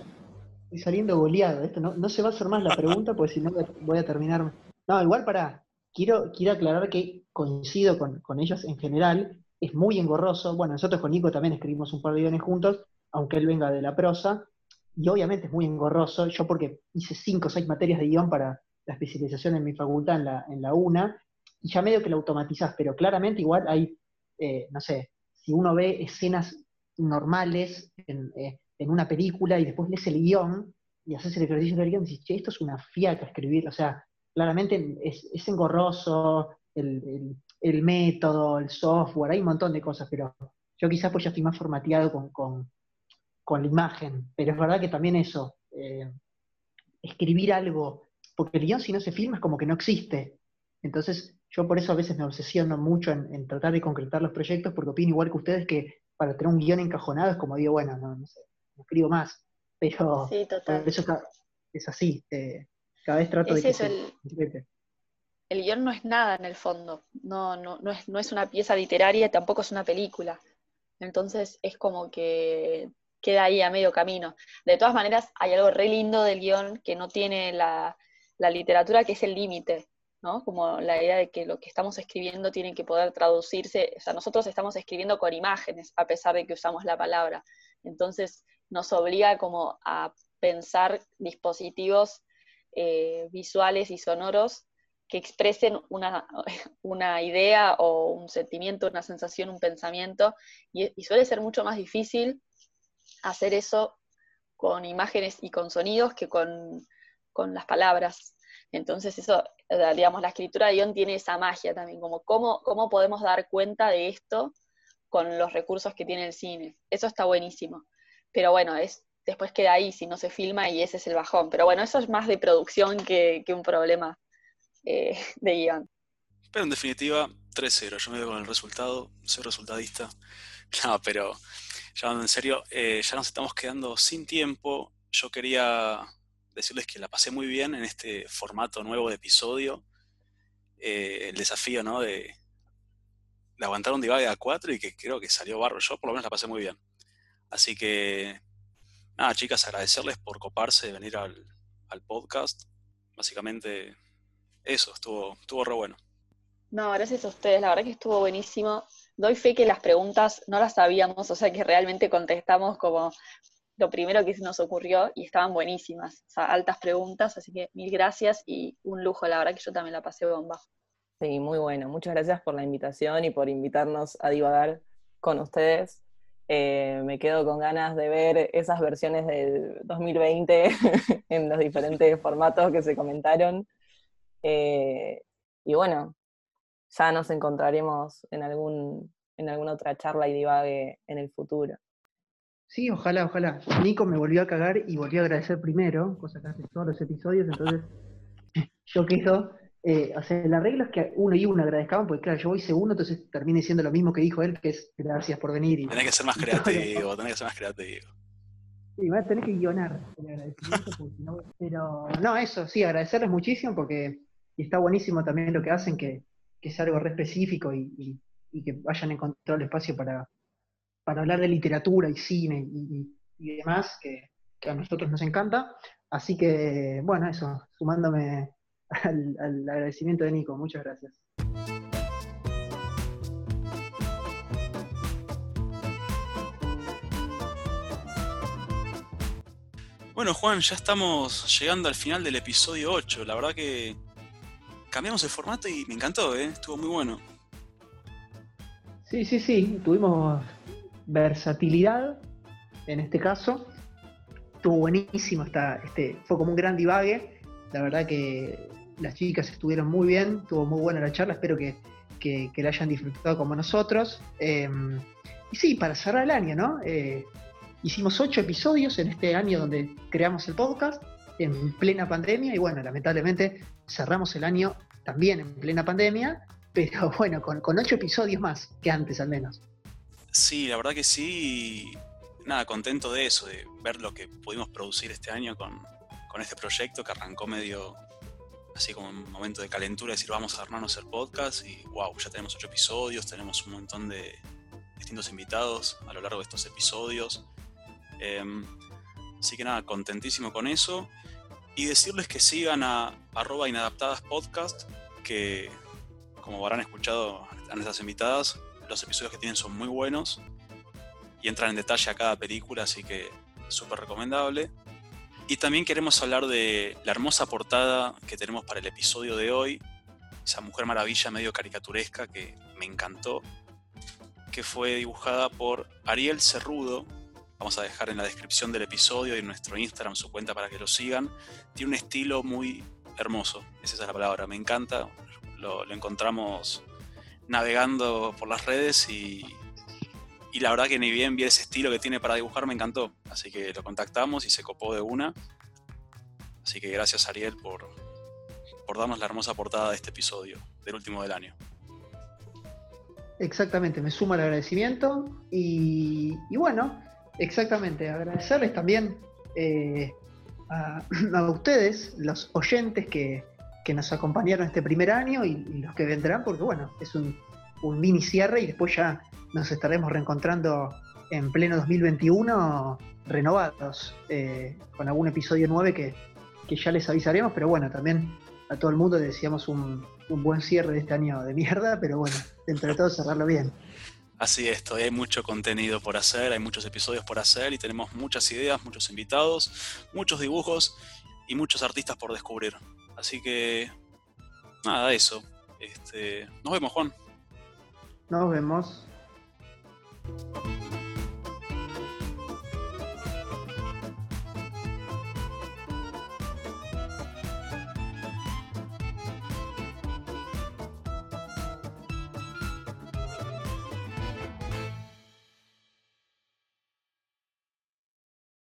estoy saliendo goleado, esto no, no se va a hacer más la pregunta, porque si no voy a terminar. No, igual para, Quiero, quiero aclarar que coincido con, con, ellos en general, es muy engorroso. Bueno, nosotros con Nico también escribimos un par de guiones juntos, aunque él venga de la prosa, y obviamente es muy engorroso. Yo porque hice cinco o seis materias de guion para la especialización en mi facultad en la, en la UNA, y ya medio que lo automatizás, pero claramente igual hay, eh, no sé, si uno ve escenas normales en, eh, en, una película y después lees el guion y haces el ejercicio del guion, y dices, che, esto es una fiaca escribir, o sea, claramente es, engorroso, el, método, el software, hay un montón de cosas, pero yo quizás pues ya estoy más formateado con, la imagen, pero es verdad que también eso, eh, escribir algo, porque el guion si no se filma es como que no existe. Entonces, yo por eso a veces me obsesiono mucho en, tratar de concretar los proyectos, porque opino igual que ustedes que para tener un guion encajonado es como digo, bueno, no, no sé, no escribo más. Pero sí, total. eso es así. Eh, cada vez trato de que el, el, guion no es nada en el fondo. No, no, no, es, no es una pieza literaria, tampoco es una película. Entonces es como que queda ahí a medio camino. De todas maneras, hay algo re lindo del guion que no tiene la, la literatura, que es el límite. ¿No? Como la idea de que lo que estamos escribiendo tiene que poder traducirse, o sea, nosotros estamos escribiendo con imágenes, a pesar de que usamos la palabra. Entonces, nos obliga como a pensar dispositivos eh, visuales y sonoros que expresen una, una, idea o un sentimiento, una sensación, un pensamiento, y, y suele ser mucho más difícil hacer eso con imágenes y con sonidos que con, con las palabras. Entonces eso, eh, digamos, la escritura de guion tiene esa magia también, como cómo, cómo podemos dar cuenta de esto con los recursos que tiene el cine. Eso está buenísimo. Pero bueno, es, después queda ahí si no se filma y ese es el bajón. Pero bueno, eso es más de producción que, un problema eh, de guion. Pero en definitiva, 3-0. Yo me veo con el resultado, soy resultadista. No, pero ya en serio, eh, ya nos estamos quedando sin tiempo. Yo quería decirles que la pasé muy bien en este formato nuevo de episodio. Eh, el desafío, ¿no? De, aguantar un divague a cuatro y que creo que salió barro. Yo por lo menos la pasé muy bien. Así que, nada, chicas, agradecerles por coparse de venir al, podcast. Básicamente, eso, estuvo, estuvo re bueno. No, gracias a ustedes, la verdad que estuvo buenísimo. Doy fe que las preguntas no las sabíamos, o sea que realmente contestamos como lo primero que se nos ocurrió y estaban buenísimas, o sea, altas preguntas, así que mil gracias y un lujo, la verdad que yo también la pasé bomba. Sí, muy bueno. Muchas gracias por la invitación y por invitarnos a divagar con ustedes. Eh, me quedo con ganas de ver esas versiones del 2020 en los diferentes formatos que se comentaron. Eh, y bueno, ya nos encontraremos en, algún, en alguna otra charla y divague en el futuro. Sí, ojalá, ojalá. Nico me volvió a cagar y volvió a agradecer primero, cosa que hace todos los episodios, entonces yo quiero, eh, o sea, el arreglo es que uno y uno agradezcaban, porque claro, yo voy segundo, entonces termine diciendo lo mismo que dijo él, que es gracias por venir. Y, tenés que ser más creativo, tenés que ser más creativo. Sí, vas a tener que guionar el agradecimiento, porque si no, pero no, eso, sí, agradecerles muchísimo porque está buenísimo también lo que hacen, que, que es algo re específico y, y que vayan encontrado el espacio para, para hablar de literatura y cine y, demás, que, a nosotros nos encanta. Así que, bueno, eso, sumándome al, agradecimiento de Nico, muchas gracias. Bueno, Juan, ya estamos llegando al final del episodio 8. La verdad que cambiamos el formato y me encantó, ¿eh? estuvo muy bueno. Sí, sí, sí, tuvimos versatilidad, en este caso. Estuvo buenísimo, está, este, fue como un gran divague. La verdad que las chicas estuvieron muy bien, tuvo muy buena la charla, espero que, que, la hayan disfrutado como nosotros. Em, y sí, para cerrar el año, ¿no? Eh, hicimos ocho episodios en este año donde creamos el podcast, en plena pandemia, y bueno, lamentablemente cerramos el año también en plena pandemia, pero bueno, con, con ocho episodios más que antes al menos. Sí, la verdad que sí. Nada, contento de eso, de ver lo que pudimos producir este año con, este proyecto que arrancó medio así como un momento de calentura, decir vamos a armarnos el podcast y wow, ya tenemos ocho episodios, tenemos un montón de distintos invitados a lo largo de estos episodios. Em, así que nada, contentísimo con eso. Y decirles que sigan a arroba inadaptadas podcast, que como habrán escuchado a nuestras invitadas, los episodios que tienen son muy buenos y entran en detalle a cada película, así que súper recomendable. Y también queremos hablar de la hermosa portada que tenemos para el episodio de hoy, esa Mujer Maravilla medio caricaturesca que me encantó, que fue dibujada por Ariel Cerrudo. Vamos a dejar en la descripción del episodio y en nuestro Instagram su cuenta para que lo sigan. Tiene un estilo muy hermoso, esa es la palabra, me encanta, lo, encontramos navegando por las redes y, y, la verdad que ni bien vi ese estilo que tiene para dibujar, me encantó, así que lo contactamos y se copó de una, así que gracias Ariel por, por darnos la hermosa portada de este episodio, del último del año. Exactamente, me suma el agradecimiento y, bueno, exactamente, agradecerles también eh, a, ustedes, los oyentes que, nos acompañaron este primer año y, los que vendrán, porque bueno, es un, mini cierre y después ya nos estaremos reencontrando en pleno 2021 renovados, eh, con algún episodio 9 que, que ya les avisaremos, pero bueno, también a todo el mundo le decíamos un, un buen cierre de este año de mierda, pero bueno, entre todos cerrarlo bien. Así es, hay mucho contenido por hacer, hay muchos episodios por hacer y tenemos muchas ideas, muchos invitados, muchos dibujos y muchos artistas por descubrir. Así que, nada, eso. Este, nos vemos, Juan. Nos vemos.